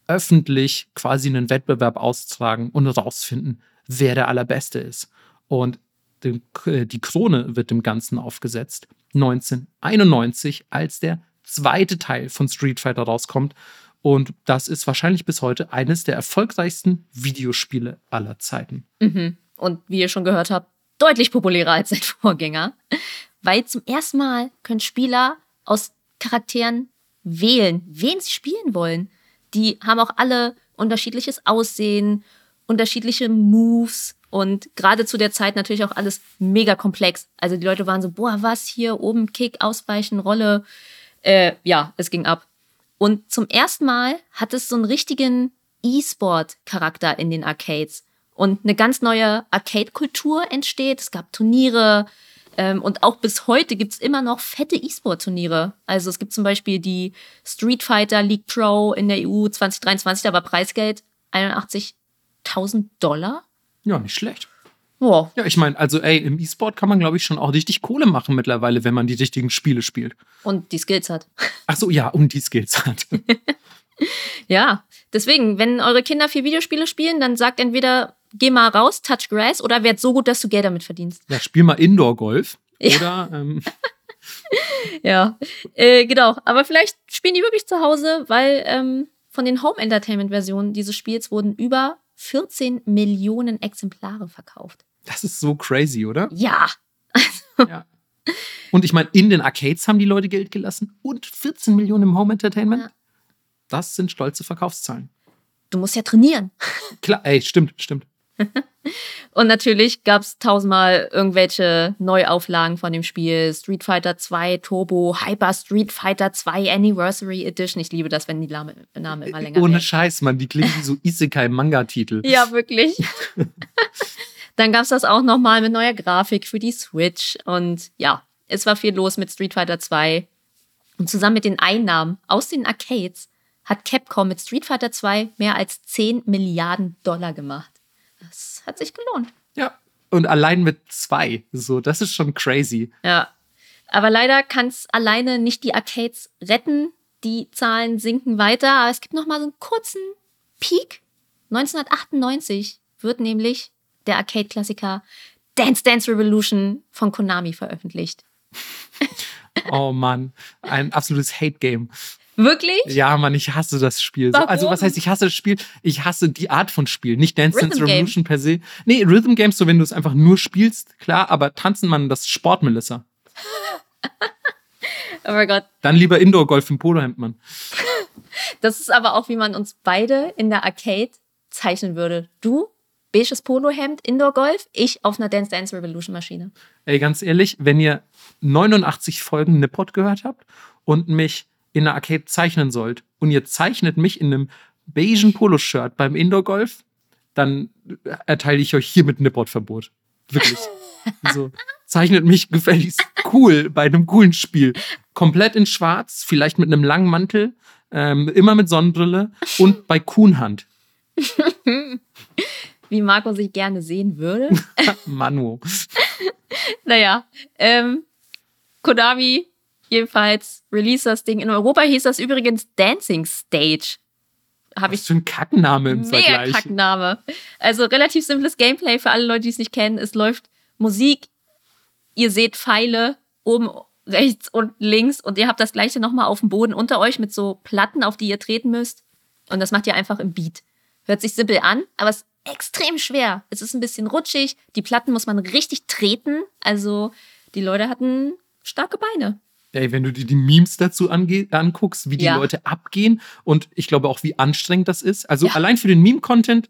öffentlich quasi einen Wettbewerb austragen und herausfinden, wer der allerbeste ist. Und die Krone wird dem Ganzen aufgesetzt 1991, als der zweite Teil von Street Fighter rauskommt. Und das ist wahrscheinlich bis heute eines der erfolgreichsten Videospiele aller Zeiten. Mhm. Und wie ihr schon gehört habt, deutlich populärer als sein Vorgänger weil zum ersten Mal können Spieler aus Charakteren wählen, wen sie spielen wollen. Die haben auch alle unterschiedliches Aussehen, unterschiedliche Moves und gerade zu der Zeit natürlich auch alles mega komplex. Also die Leute waren so, boah, was hier oben Kick, Ausweichen, Rolle. Äh, ja, es ging ab. Und zum ersten Mal hat es so einen richtigen E-Sport-Charakter in den Arcades. Und eine ganz neue Arcade-Kultur entsteht. Es gab Turniere, ähm, und auch bis heute gibt es immer noch fette E-Sport-Turniere. Also es gibt zum Beispiel die Street Fighter League Pro in der EU 2023, da war Preisgeld 81.000 Dollar. Ja, nicht schlecht. Wow. Ja, ich meine, also ey, im E-Sport kann man, glaube ich, schon auch richtig Kohle machen mittlerweile, wenn man die richtigen Spiele spielt. Und die Skills hat. Ach so, ja, und die Skills hat. ja, deswegen, wenn eure Kinder viel Videospiele spielen, dann sagt entweder geh mal raus, touch grass oder werd so gut, dass du Geld damit verdienst. Ja, spiel mal Indoor-Golf. Oder ähm, Ja, äh, genau. Aber vielleicht spielen die wirklich zu Hause, weil ähm, von den Home Entertainment-Versionen dieses Spiels wurden über 14 Millionen Exemplare verkauft. das ist so crazy, oder? Ja. Ja. Und ich meine, in den Arcades haben die Leute Geld gelassen und 14 Millionen im Home Entertainment. Ja. Das sind stolze Verkaufszahlen. Du musst ja trainieren. Klar, ey, stimmt, stimmt. Und natürlich gab es tausendmal irgendwelche Neuauflagen von dem Spiel. Street Fighter 2 Turbo, Hyper Street Fighter 2 Anniversary Edition. Ich liebe das, wenn die Name, Name immer länger Ohne werden. Scheiß, Mann, die klingen wie so Isekai-Manga-Titel. Ja, wirklich. Dann gab es das auch nochmal mit neuer Grafik für die Switch. Und ja, es war viel los mit Street Fighter 2. Und zusammen mit den Einnahmen aus den Arcades hat Capcom mit Street Fighter 2 mehr als 10 Milliarden Dollar gemacht. Das hat sich gelohnt. Ja. Und allein mit zwei. So, das ist schon crazy. Ja. Aber leider kann es alleine nicht die Arcades retten. Die Zahlen sinken weiter. Aber es gibt noch mal so einen kurzen Peak. 1998 wird nämlich der Arcade-Klassiker Dance Dance Revolution von Konami veröffentlicht. Oh Mann, ein absolutes Hate-Game. Wirklich? Ja, Mann, ich hasse das Spiel. Warum? also, was heißt, ich hasse das Spiel? Ich hasse die Art von Spiel. Nicht Dance Dance Rhythm Game. Revolution per se. Nee, Rhythm Games, so wenn du es einfach nur spielst, klar, aber tanzen, Mann, das Sport, Melissa. Oh mein Gott. Dann lieber Indoor-Golf im Polohemd, Mann. Das ist aber auch, wie man uns beide in der Arcade zeichnen würde. Du, beiges Polohemd, Indoor-Golf, ich auf einer Dance Dance Revolution Maschine. Ey, ganz ehrlich, wenn ihr 89 Folgen Nippot gehört habt und mich in der Arcade zeichnen sollt und ihr zeichnet mich in einem beigen Poloshirt beim Indoor-Golf, dann erteile ich euch hiermit Nippot-Verbot. Wirklich. so, zeichnet mich gefälligst cool bei einem coolen Spiel. Komplett in schwarz, vielleicht mit einem langen Mantel, ähm, immer mit Sonnenbrille und bei Kuhnhand. Wie Marco sich gerne sehen würde. Manu. Naja, ähm, Konami jedenfalls release das Ding. In Europa hieß das übrigens Dancing Stage. Habe Was ich für ein Kackenname im mega Vergleich. Kackname. Also relativ simples Gameplay für alle Leute, die es nicht kennen. Es läuft Musik, ihr seht Pfeile oben, rechts und links und ihr habt das gleiche nochmal auf dem Boden unter euch mit so Platten, auf die ihr treten müsst. Und das macht ihr einfach im Beat. Hört sich simpel an, aber es ist extrem schwer. Es ist ein bisschen rutschig. Die Platten muss man richtig treten. Also die Leute hatten starke Beine. Ey, wenn du dir die Memes dazu anguckst, wie die Ja. Leute abgehen und ich glaube auch, wie anstrengend das ist. Also Ja. allein für den Meme-Content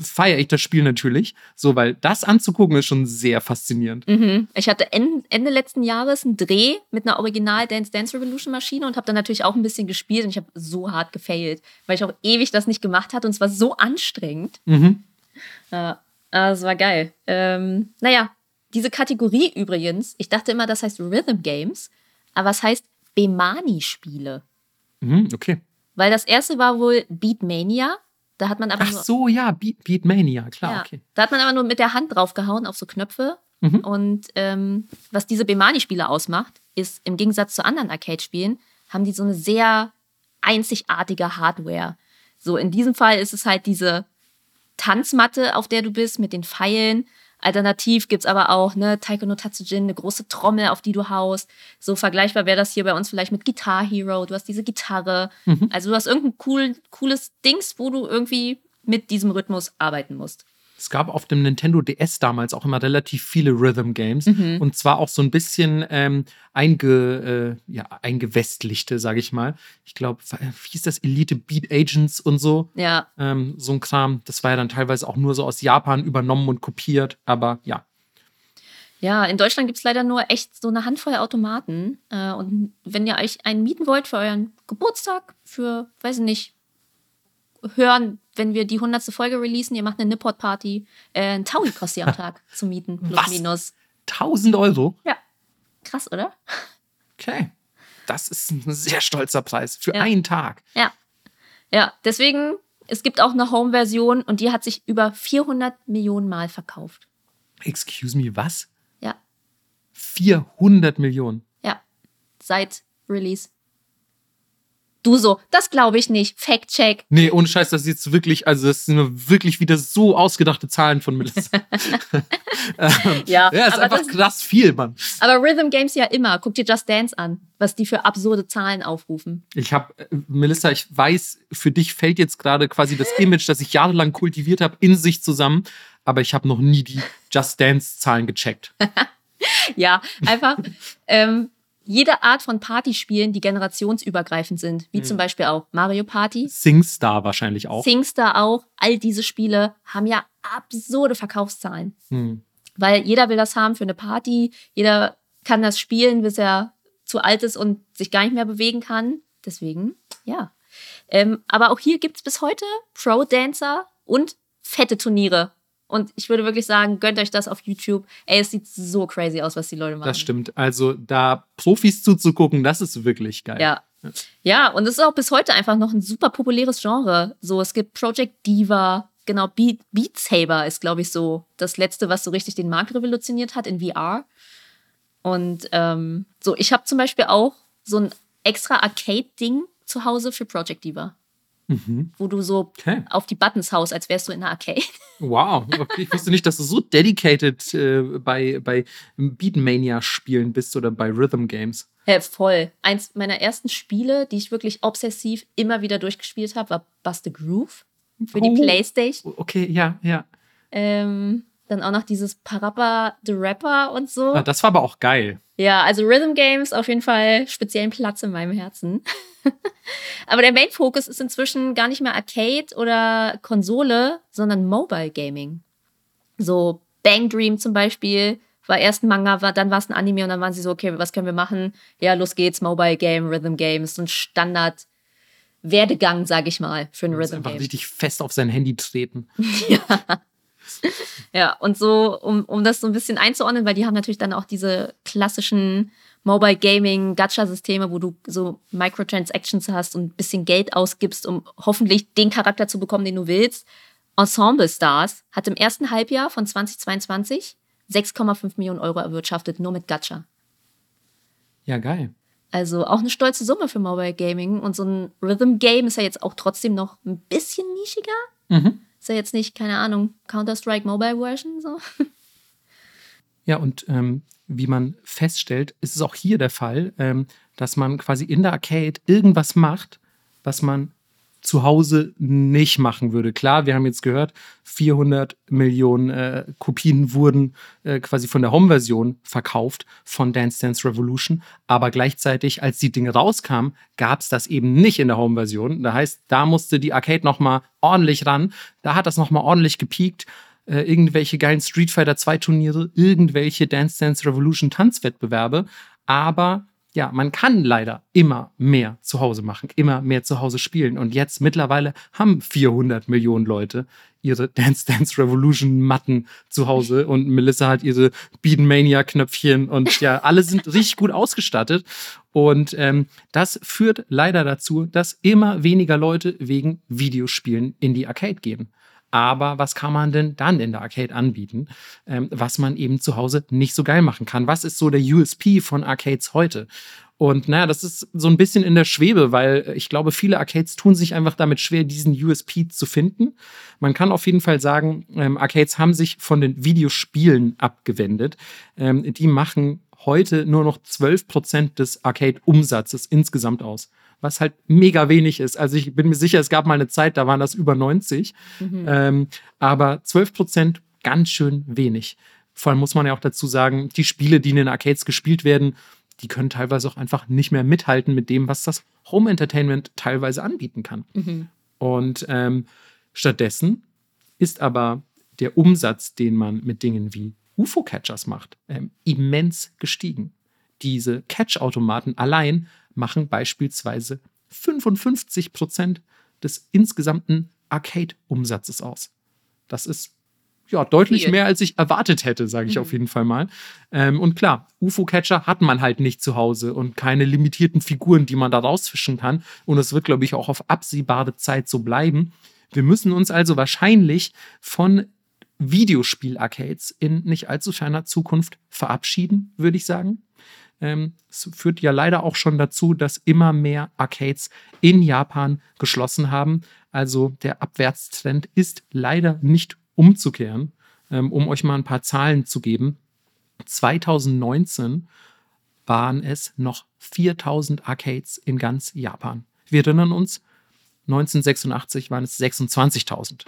feiere ich das Spiel natürlich. So, weil das anzugucken ist schon sehr faszinierend. Mhm. Ich hatte en- Ende letzten Jahres einen Dreh mit einer Original Dance Dance Revolution Maschine und habe dann natürlich auch ein bisschen gespielt und ich habe so hart gefailt, weil ich auch ewig das nicht gemacht hatte und es war so anstrengend. Mhm. Ja, aber es war geil. Ähm, naja, diese Kategorie übrigens, ich dachte immer, das heißt Rhythm Games, aber es heißt Bemani-Spiele. Mhm, okay. Weil das erste war wohl Beatmania. Da hat man aber Ach nur, so, ja, Beat, Beatmania, klar, ja, okay. da hat man aber nur mit der Hand draufgehauen auf so Knöpfe. Mhm. Und ähm, was diese Bemani-Spiele ausmacht, ist im Gegensatz zu anderen Arcade-Spielen, haben die so eine sehr einzigartige Hardware. So in diesem Fall ist es halt diese Tanzmatte, auf der du bist, mit den Pfeilen. Alternativ gibt es aber auch ne, Taiko no Tatsujin, eine große Trommel, auf die du haust. So vergleichbar wäre das hier bei uns vielleicht mit Guitar Hero. Du hast diese Gitarre. Mhm. Also du hast irgendein cool, cooles Dings, wo du irgendwie mit diesem Rhythmus arbeiten musst. Es gab auf dem Nintendo DS damals auch immer relativ viele Rhythm Games Mhm. und zwar auch so ein bisschen ähm, einge, äh, ja, eingewestlichte, sage ich mal. Ich glaube, wie hieß das? Elite Beat Agents und so. Ja, ähm, so ein Kram. Das war ja dann teilweise auch nur so aus Japan übernommen und kopiert. Aber ja, Ja, in Deutschland gibt es leider nur echt so eine Handvoll Automaten. Äh, und wenn ihr euch einen mieten wollt für euren Geburtstag, für, weiß ich nicht, hören, wenn wir die 100. Folge releasen, ihr macht eine Nippot-Party, äh, ein Taui kostet ihr am Tag zu mieten, plus Was? minus. 1000 Euro. Ja, krass, oder? Okay. Das ist ein sehr stolzer Preis für Ja. einen Tag. Ja. Ja, deswegen, es gibt auch eine Home-Version und die hat sich über 400 Millionen Mal verkauft. Excuse me, was? Ja, 400 Millionen. ja, seit Release. Du so, das glaube ich nicht. Fact-check. Nee, ohne Scheiß, das ist jetzt wirklich, also das sind wirklich wieder so ausgedachte Zahlen von Melissa. ähm, Ja, ja, ist einfach das- krass viel, Mann. Aber Rhythm Games ja immer. Guck dir Just Dance an, was die für absurde Zahlen aufrufen. Ich habe, Melissa, ich weiß, für dich fällt jetzt gerade quasi das Image, das ich jahrelang kultiviert habe, in sich zusammen, aber ich habe noch nie die Just Dance-Zahlen gecheckt. Ja, einfach ähm, jede Art von Partyspielen, die generationsübergreifend sind, wie zum Beispiel auch Mario Party, SingStar wahrscheinlich auch. SingStar auch, all diese Spiele haben ja absurde Verkaufszahlen. Hm. Weil jeder will das haben für eine Party, jeder kann das spielen, bis er zu alt ist und sich gar nicht mehr bewegen kann. Deswegen, ja. Ähm, aber auch hier gibt es bis heute Pro-Dancer und fette Turniere. Und ich würde wirklich sagen, gönnt euch das auf YouTube. Ey, es sieht so crazy aus, was die Leute machen. Das stimmt. Also da Profis zuzugucken, das ist wirklich geil. Ja. Ja, und es ist auch bis heute einfach noch ein super populäres Genre. So, es gibt Project Diva, genau, Beat, Beat Saber ist, glaube ich, so das letzte, was so richtig den Markt revolutioniert hat in VR. Und ähm, so, ich habe zum Beispiel auch so ein extra Arcade-Ding zu Hause für Project Diva, Mhm. wo du so Okay. auf die Buttons haust, als wärst du in einer Arcade. Wow. Okay, ich wusste nicht, dass du so dedicated äh, bei, bei Beatmania-Spielen bist oder bei Rhythm Games. Hä, voll. Eins meiner ersten Spiele, die ich wirklich obsessiv immer wieder durchgespielt habe, war Bust the Groove für die Oh. Playstation. Okay, ja, ja. Ähm, dann auch noch dieses Parappa the Rapper und so. Ah, das war aber auch geil. Ja, also Rhythm Games auf jeden Fall speziellen Platz in meinem Herzen. Aber der Main-Fokus ist inzwischen gar nicht mehr Arcade oder Konsole, sondern Mobile Gaming. So Bang Dream zum Beispiel war erst ein Manga, war, dann war es ein Anime und dann waren sie so, okay, was können wir machen? Ja, los geht's, Mobile Game, Rhythm Game, ist so ein Standard Werdegang, sag ich mal, für ein Rhythm einfach Game. richtig fest auf sein Handy treten. Ja, und so, um, um das so ein bisschen einzuordnen, weil die haben natürlich dann auch diese klassischen Mobile Gaming Gacha-Systeme, wo du so Microtransactions hast und ein bisschen Geld ausgibst, um hoffentlich den Charakter zu bekommen, den du willst. Ensemble Stars hat im ersten Halbjahr von 2022 6,5 Millionen Euro erwirtschaftet, nur mit Gacha. Ja, geil. Also auch eine stolze Summe für Mobile Gaming. Und so ein Rhythm Game ist ja jetzt auch trotzdem noch ein bisschen nischiger. Mhm. Ist ja jetzt nicht, keine Ahnung, Counter-Strike Mobile Version so. Ja, und ähm, wie man feststellt, ist es auch hier der Fall, ähm, dass man quasi in der Arcade irgendwas macht, was man zu Hause nicht machen würde. Klar, wir haben jetzt gehört, 400 Millionen äh, Kopien wurden äh, quasi von der Home-Version verkauft von Dance Dance Revolution, aber gleichzeitig, als die Dinge rauskamen, gab es das eben nicht in der Home-Version. Da heißt, da musste die Arcade nochmal ordentlich ran, da hat das nochmal ordentlich gepiekt äh, irgendwelche geilen Street Fighter 2 Turniere, irgendwelche Dance Dance Revolution Tanzwettbewerbe. Aber ja, man kann leider immer mehr zu Hause machen, immer mehr zu Hause spielen. Und jetzt mittlerweile haben 400 Millionen Leute ihre Dance Dance Revolution Matten zu Hause und Melissa hat ihre Beatmania Knöpfchen und ja, alle sind richtig gut ausgestattet. Und ähm, das führt leider dazu, dass immer weniger Leute wegen Videospielen in die Arcade gehen. Aber was kann man denn dann in der Arcade anbieten, ähm, was man eben zu Hause nicht so geil machen kann? Was ist so der USP von Arcades heute? Und naja, das ist so ein bisschen in der Schwebe, weil ich glaube, viele Arcades tun sich einfach damit schwer, diesen USP zu finden. Man kann auf jeden Fall sagen, ähm, Arcades haben sich von den Videospielen abgewendet. Ähm, die machen heute nur noch 12% des Arcade-Umsatzes insgesamt aus was halt mega wenig ist. Also ich bin mir sicher, es gab mal eine Zeit, da waren das über 90. Ähm, aber 12 Prozent ganz schön wenig. Vor allem muss man ja auch dazu sagen, die Spiele, die in den Arcades gespielt werden, die können teilweise auch einfach nicht mehr mithalten mit dem, was das Home Entertainment teilweise anbieten kann. Und ähm, stattdessen ist aber der Umsatz, den man mit Dingen wie UFO-Catchers macht, ähm, immens gestiegen. Diese Catch-Automaten allein machen beispielsweise 55 Prozent des insgesamten Arcade-Umsatzes aus. Das ist ja deutlich Viel. mehr, als ich erwartet hätte, sage ich Mhm. auf jeden Fall mal. Ähm, und klar, UFO-Catcher hat man halt nicht zu Hause und keine limitierten Figuren, die man da rausfischen kann. Und es wird, glaube ich, auch auf absehbare Zeit so bleiben. Wir müssen uns also wahrscheinlich von Videospiel-Arcades in nicht allzu ferner Zukunft verabschieden, würde ich sagen. ähm, es führt ja leider auch schon dazu, dass immer mehr Arcades in Japan geschlossen haben. Also der Abwärtstrend ist leider nicht umzukehren. Ähm, um euch mal ein paar Zahlen zu geben. 2019 waren es noch 4000 Arcades in ganz Japan. Wir erinnern uns, 1986 waren es 26.000.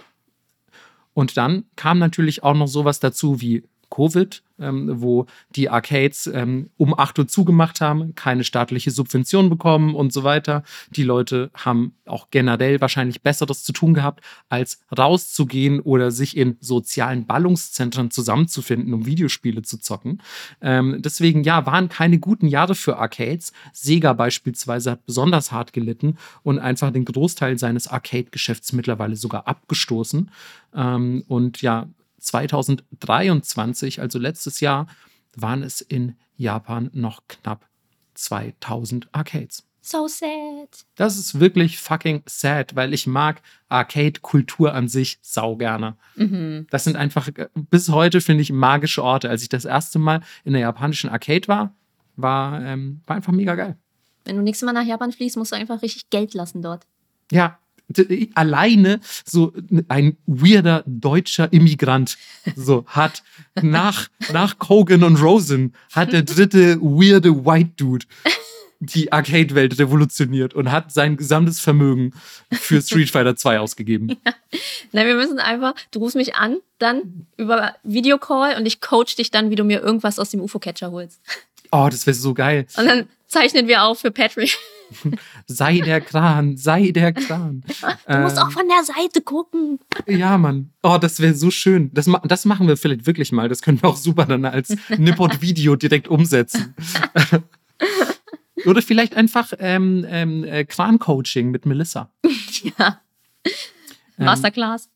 Und dann kam natürlich auch noch sowas dazu wie Covid, ähm, wo die Arcades ähm, um 8 Uhr zugemacht haben, keine staatliche Subvention bekommen und so weiter. Die Leute haben auch generell wahrscheinlich Besseres zu tun gehabt, als rauszugehen oder sich in sozialen Ballungszentren zusammenzufinden, um Videospiele zu zocken. Ähm, deswegen, ja, waren keine guten Jahre für Arcades. Sega beispielsweise hat besonders hart gelitten und einfach den Großteil seines Arcade-Geschäfts mittlerweile sogar abgestoßen. Ähm, und ja, 2023, also letztes Jahr, waren es in Japan noch knapp 2000 Arcades. So sad. Das ist wirklich fucking sad, weil ich mag Arcade-Kultur an sich sau gerne. Mhm. Das sind einfach bis heute, finde ich, magische Orte. Als ich das erste Mal in der japanischen Arcade war, war, ähm, war einfach mega geil. Wenn du nächstes Mal nach Japan fliegst, musst du einfach richtig Geld lassen dort. Ja, alleine so ein weirder deutscher Immigrant so hat nach, nach Kogan und Rosen hat der dritte weirde White Dude die Arcade-Welt revolutioniert und hat sein gesamtes Vermögen für Street Fighter 2 ausgegeben. Ja. Nein, wir müssen einfach, du rufst mich an, dann über Videocall und ich coach dich dann, wie du mir irgendwas aus dem UFO-Catcher holst. Oh, das wäre so geil. Und dann zeichnen wir auf für Patrick. sei der Kran, sei der Kran. Du musst ähm, auch von der Seite gucken. Ja, Mann. Oh, das wäre so schön. Das, das machen wir vielleicht wirklich mal. Das können wir auch super dann als Nippot-Video direkt umsetzen. Oder vielleicht einfach ähm, ähm, äh, Kran-Coaching mit Melissa. Ja. Ähm, Masterclass.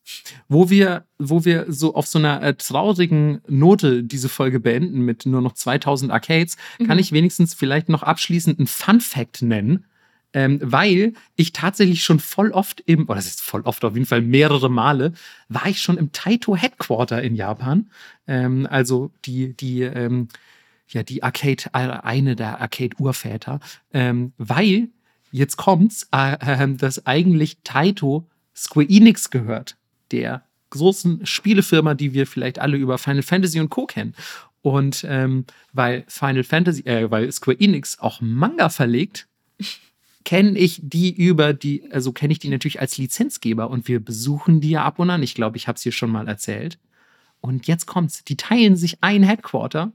wo wir, wo wir so auf so einer äh, traurigen Note diese Folge beenden mit nur noch 2000 Arcades, mhm. kann ich wenigstens vielleicht noch abschließend einen Fun Fact nennen. Ähm, weil ich tatsächlich schon voll oft im, oder das ist voll oft, auf jeden Fall mehrere Male, war ich schon im Taito Headquarter in Japan. Ähm, also die, die, ähm, ja, die Arcade, äh, eine der Arcade-Urväter, ähm, weil jetzt kommt's, äh, äh, dass eigentlich Taito Square Enix gehört, der großen Spielefirma, die wir vielleicht alle über Final Fantasy und Co. kennen. Und ähm, weil Final Fantasy, äh, weil Square Enix auch Manga verlegt, kenne ich die über die, also kenne ich die natürlich als Lizenzgeber und wir besuchen die ja ab und an. Ich glaube, ich habe es hier schon mal erzählt. Und jetzt kommt's. Die teilen sich ein Headquarter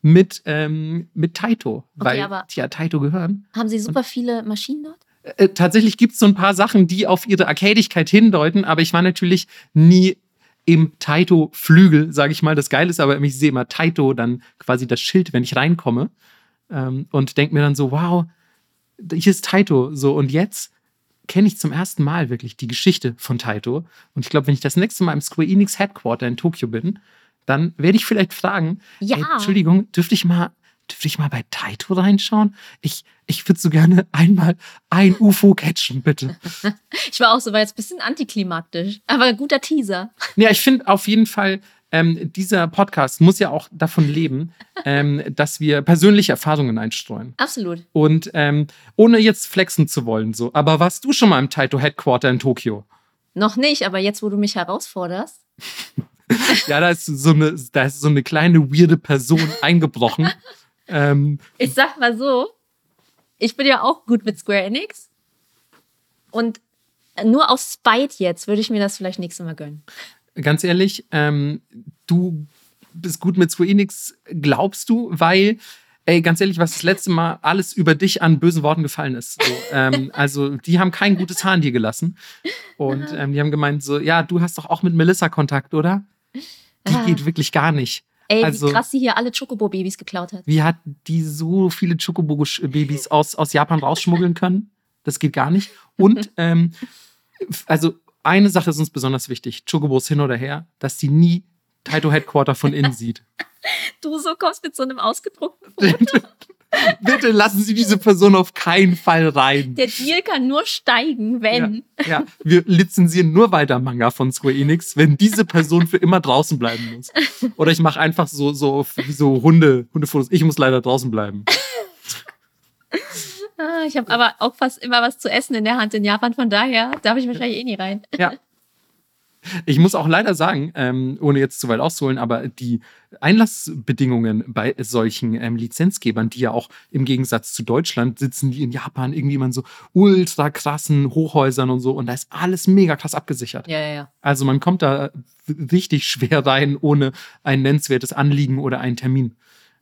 mit, ähm, mit Taito, okay, weil die ja Taito gehören. Haben sie super und viele Maschinen dort? Äh, tatsächlich gibt es so ein paar Sachen, die auf ihre Arcadigkeit hindeuten, aber ich war natürlich nie im Taito-Flügel, sage ich mal. Das Geile ist aber, ich sehe immer Taito, dann quasi das Schild, wenn ich reinkomme ähm, und denke mir dann so, wow, hier ist Taito. So, und jetzt kenne ich zum ersten Mal wirklich die Geschichte von Taito. Und ich glaube, wenn ich das nächste Mal im Square Enix Headquarter in Tokio bin, dann werde ich vielleicht fragen, ja. Ey, Entschuldigung, dürfte ich mal dürfte ich mal bei Taito reinschauen? Ich, ich würde so gerne einmal ein UFO catchen, bitte. ich war auch so, war jetzt ein bisschen antiklimaktisch, aber ein guter Teaser. Ja, ich finde auf jeden Fall, ähm, dieser Podcast muss ja auch davon leben, ähm, dass wir persönliche Erfahrungen einstreuen. Absolut. Und ähm, ohne jetzt flexen zu wollen, so. Aber warst du schon mal im Taito Headquarter in Tokio? Noch nicht, aber jetzt, wo du mich herausforderst. ja, da ist so eine, da ist so eine kleine weirde Person eingebrochen. Ähm, ich sag mal so, ich bin ja auch gut mit Square Enix. Und nur aus Spite jetzt würde ich mir das vielleicht nächstes Mal gönnen. Ganz ehrlich, ähm, du bist gut mit Square Enix, glaubst du, weil ey, ganz ehrlich, was das letzte Mal alles über dich an bösen Worten gefallen ist. So, ähm, also, die haben kein gutes Haar an dir gelassen. Und ähm, die haben gemeint, so, ja, du hast doch auch mit Melissa Kontakt, oder? Die ah. geht wirklich gar nicht. Ey, also, wie krass sie hier alle Chocobo-Babys geklaut hat. Wie hat die so viele Chocobo-Babys aus, aus Japan rausschmuggeln können? Das geht gar nicht. Und ähm, also eine Sache ist uns besonders wichtig: Chocobos hin oder her, dass sie nie Taito Headquarter von innen sieht. Du so kommst mit so einem ausgedruckten Foto. Bitte lassen Sie diese Person auf keinen Fall rein. Der Deal kann nur steigen, wenn. Ja, ja. wir lizenzieren nur weiter Manga von Square Enix, wenn diese Person für immer draußen bleiben muss. Oder ich mache einfach so, so, wie so Hunde, Hundefotos. Ich muss leider draußen bleiben. Ah, ich habe aber auch fast immer was zu essen in der Hand in Japan, von daher darf ich wahrscheinlich eh nie rein. Ja. Ich muss auch leider sagen, ähm, ohne jetzt zu weit auszuholen, aber die Einlassbedingungen bei solchen ähm, Lizenzgebern, die ja auch im Gegensatz zu Deutschland sitzen, die in Japan irgendwie in so ultra krassen Hochhäusern und so und da ist alles mega krass abgesichert. Ja, ja, ja. Also man kommt da richtig schwer rein ohne ein nennenswertes Anliegen oder einen Termin.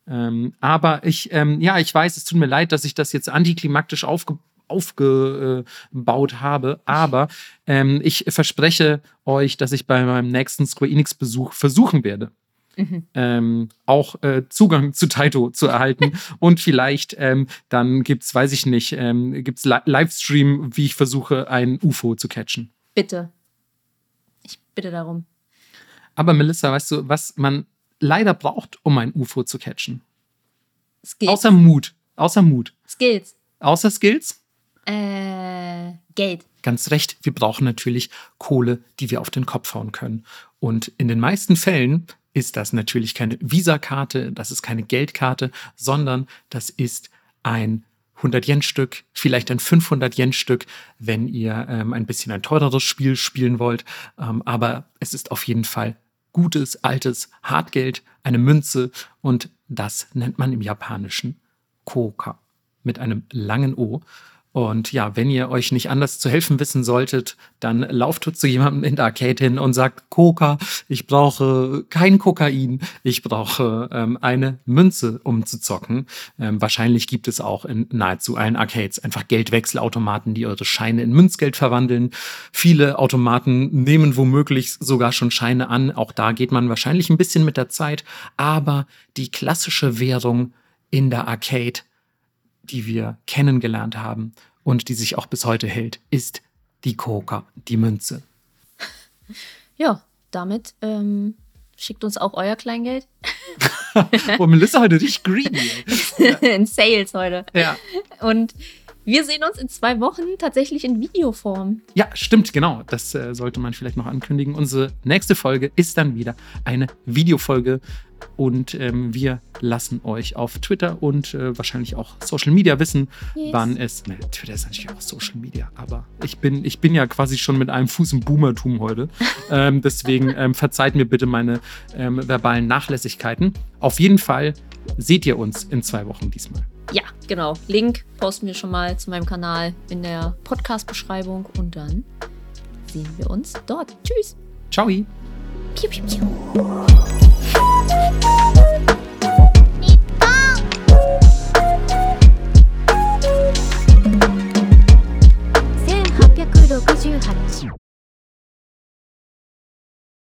Ähm, aber ich, ähm, ja, ich weiß, es tut mir leid, dass ich das jetzt antiklimaktisch aufge aufgebaut habe. Aber ähm, ich verspreche euch, dass ich bei meinem nächsten Square Enix-Besuch versuchen werde, mhm. ähm, auch äh, Zugang zu Taito zu erhalten. und vielleicht ähm, dann gibt es, weiß ich nicht, ähm, gibt es Li Livestream, wie ich versuche, ein UFO zu catchen. Bitte. Ich bitte darum. Aber Melissa, weißt du, was man leider braucht, um ein UFO zu catchen. Skills. Außer Mut. Außer Mut. Skills. Außer Skills? Äh, Geld. Ganz recht, wir brauchen natürlich Kohle, die wir auf den Kopf hauen können. Und in den meisten Fällen ist das natürlich keine Visakarte, das ist keine Geldkarte, sondern das ist ein 100-Yen-Stück, vielleicht ein 500-Yen-Stück, wenn ihr ähm, ein bisschen ein teureres Spiel spielen wollt. Ähm, aber es ist auf jeden Fall gutes, altes Hartgeld, eine Münze und das nennt man im Japanischen Koka mit einem langen O. Und ja, wenn ihr euch nicht anders zu helfen wissen solltet, dann lauft zu jemandem in der Arcade hin und sagt, Coca, ich brauche kein Kokain, ich brauche ähm, eine Münze, um zu zocken. Ähm, wahrscheinlich gibt es auch in nahezu allen Arcades einfach Geldwechselautomaten, die eure Scheine in Münzgeld verwandeln. Viele Automaten nehmen womöglich sogar schon Scheine an. Auch da geht man wahrscheinlich ein bisschen mit der Zeit. Aber die klassische Währung in der Arcade die wir kennengelernt haben und die sich auch bis heute hält, ist die Koka, die Münze. Ja, damit ähm, schickt uns auch euer Kleingeld. oh, Melissa heute richtig greedy. in Sales heute. Ja. Und wir sehen uns in zwei Wochen tatsächlich in Videoform. Ja, stimmt, genau. Das äh, sollte man vielleicht noch ankündigen. Unsere nächste Folge ist dann wieder eine Videofolge. Und ähm, wir lassen euch auf Twitter und äh, wahrscheinlich auch Social Media wissen, yes. wann es. Ne, Twitter ist natürlich auch Social Media, aber ich bin, ich bin ja quasi schon mit einem Fuß im Boomertum heute. ähm, deswegen ähm, verzeiht mir bitte meine ähm, verbalen Nachlässigkeiten. Auf jeden Fall seht ihr uns in zwei Wochen diesmal. Ja, genau. Link posten wir schon mal zu meinem Kanal in der Podcast-Beschreibung und dann sehen wir uns dort. Tschüss. Ciao. Piu, piu, piu. 1868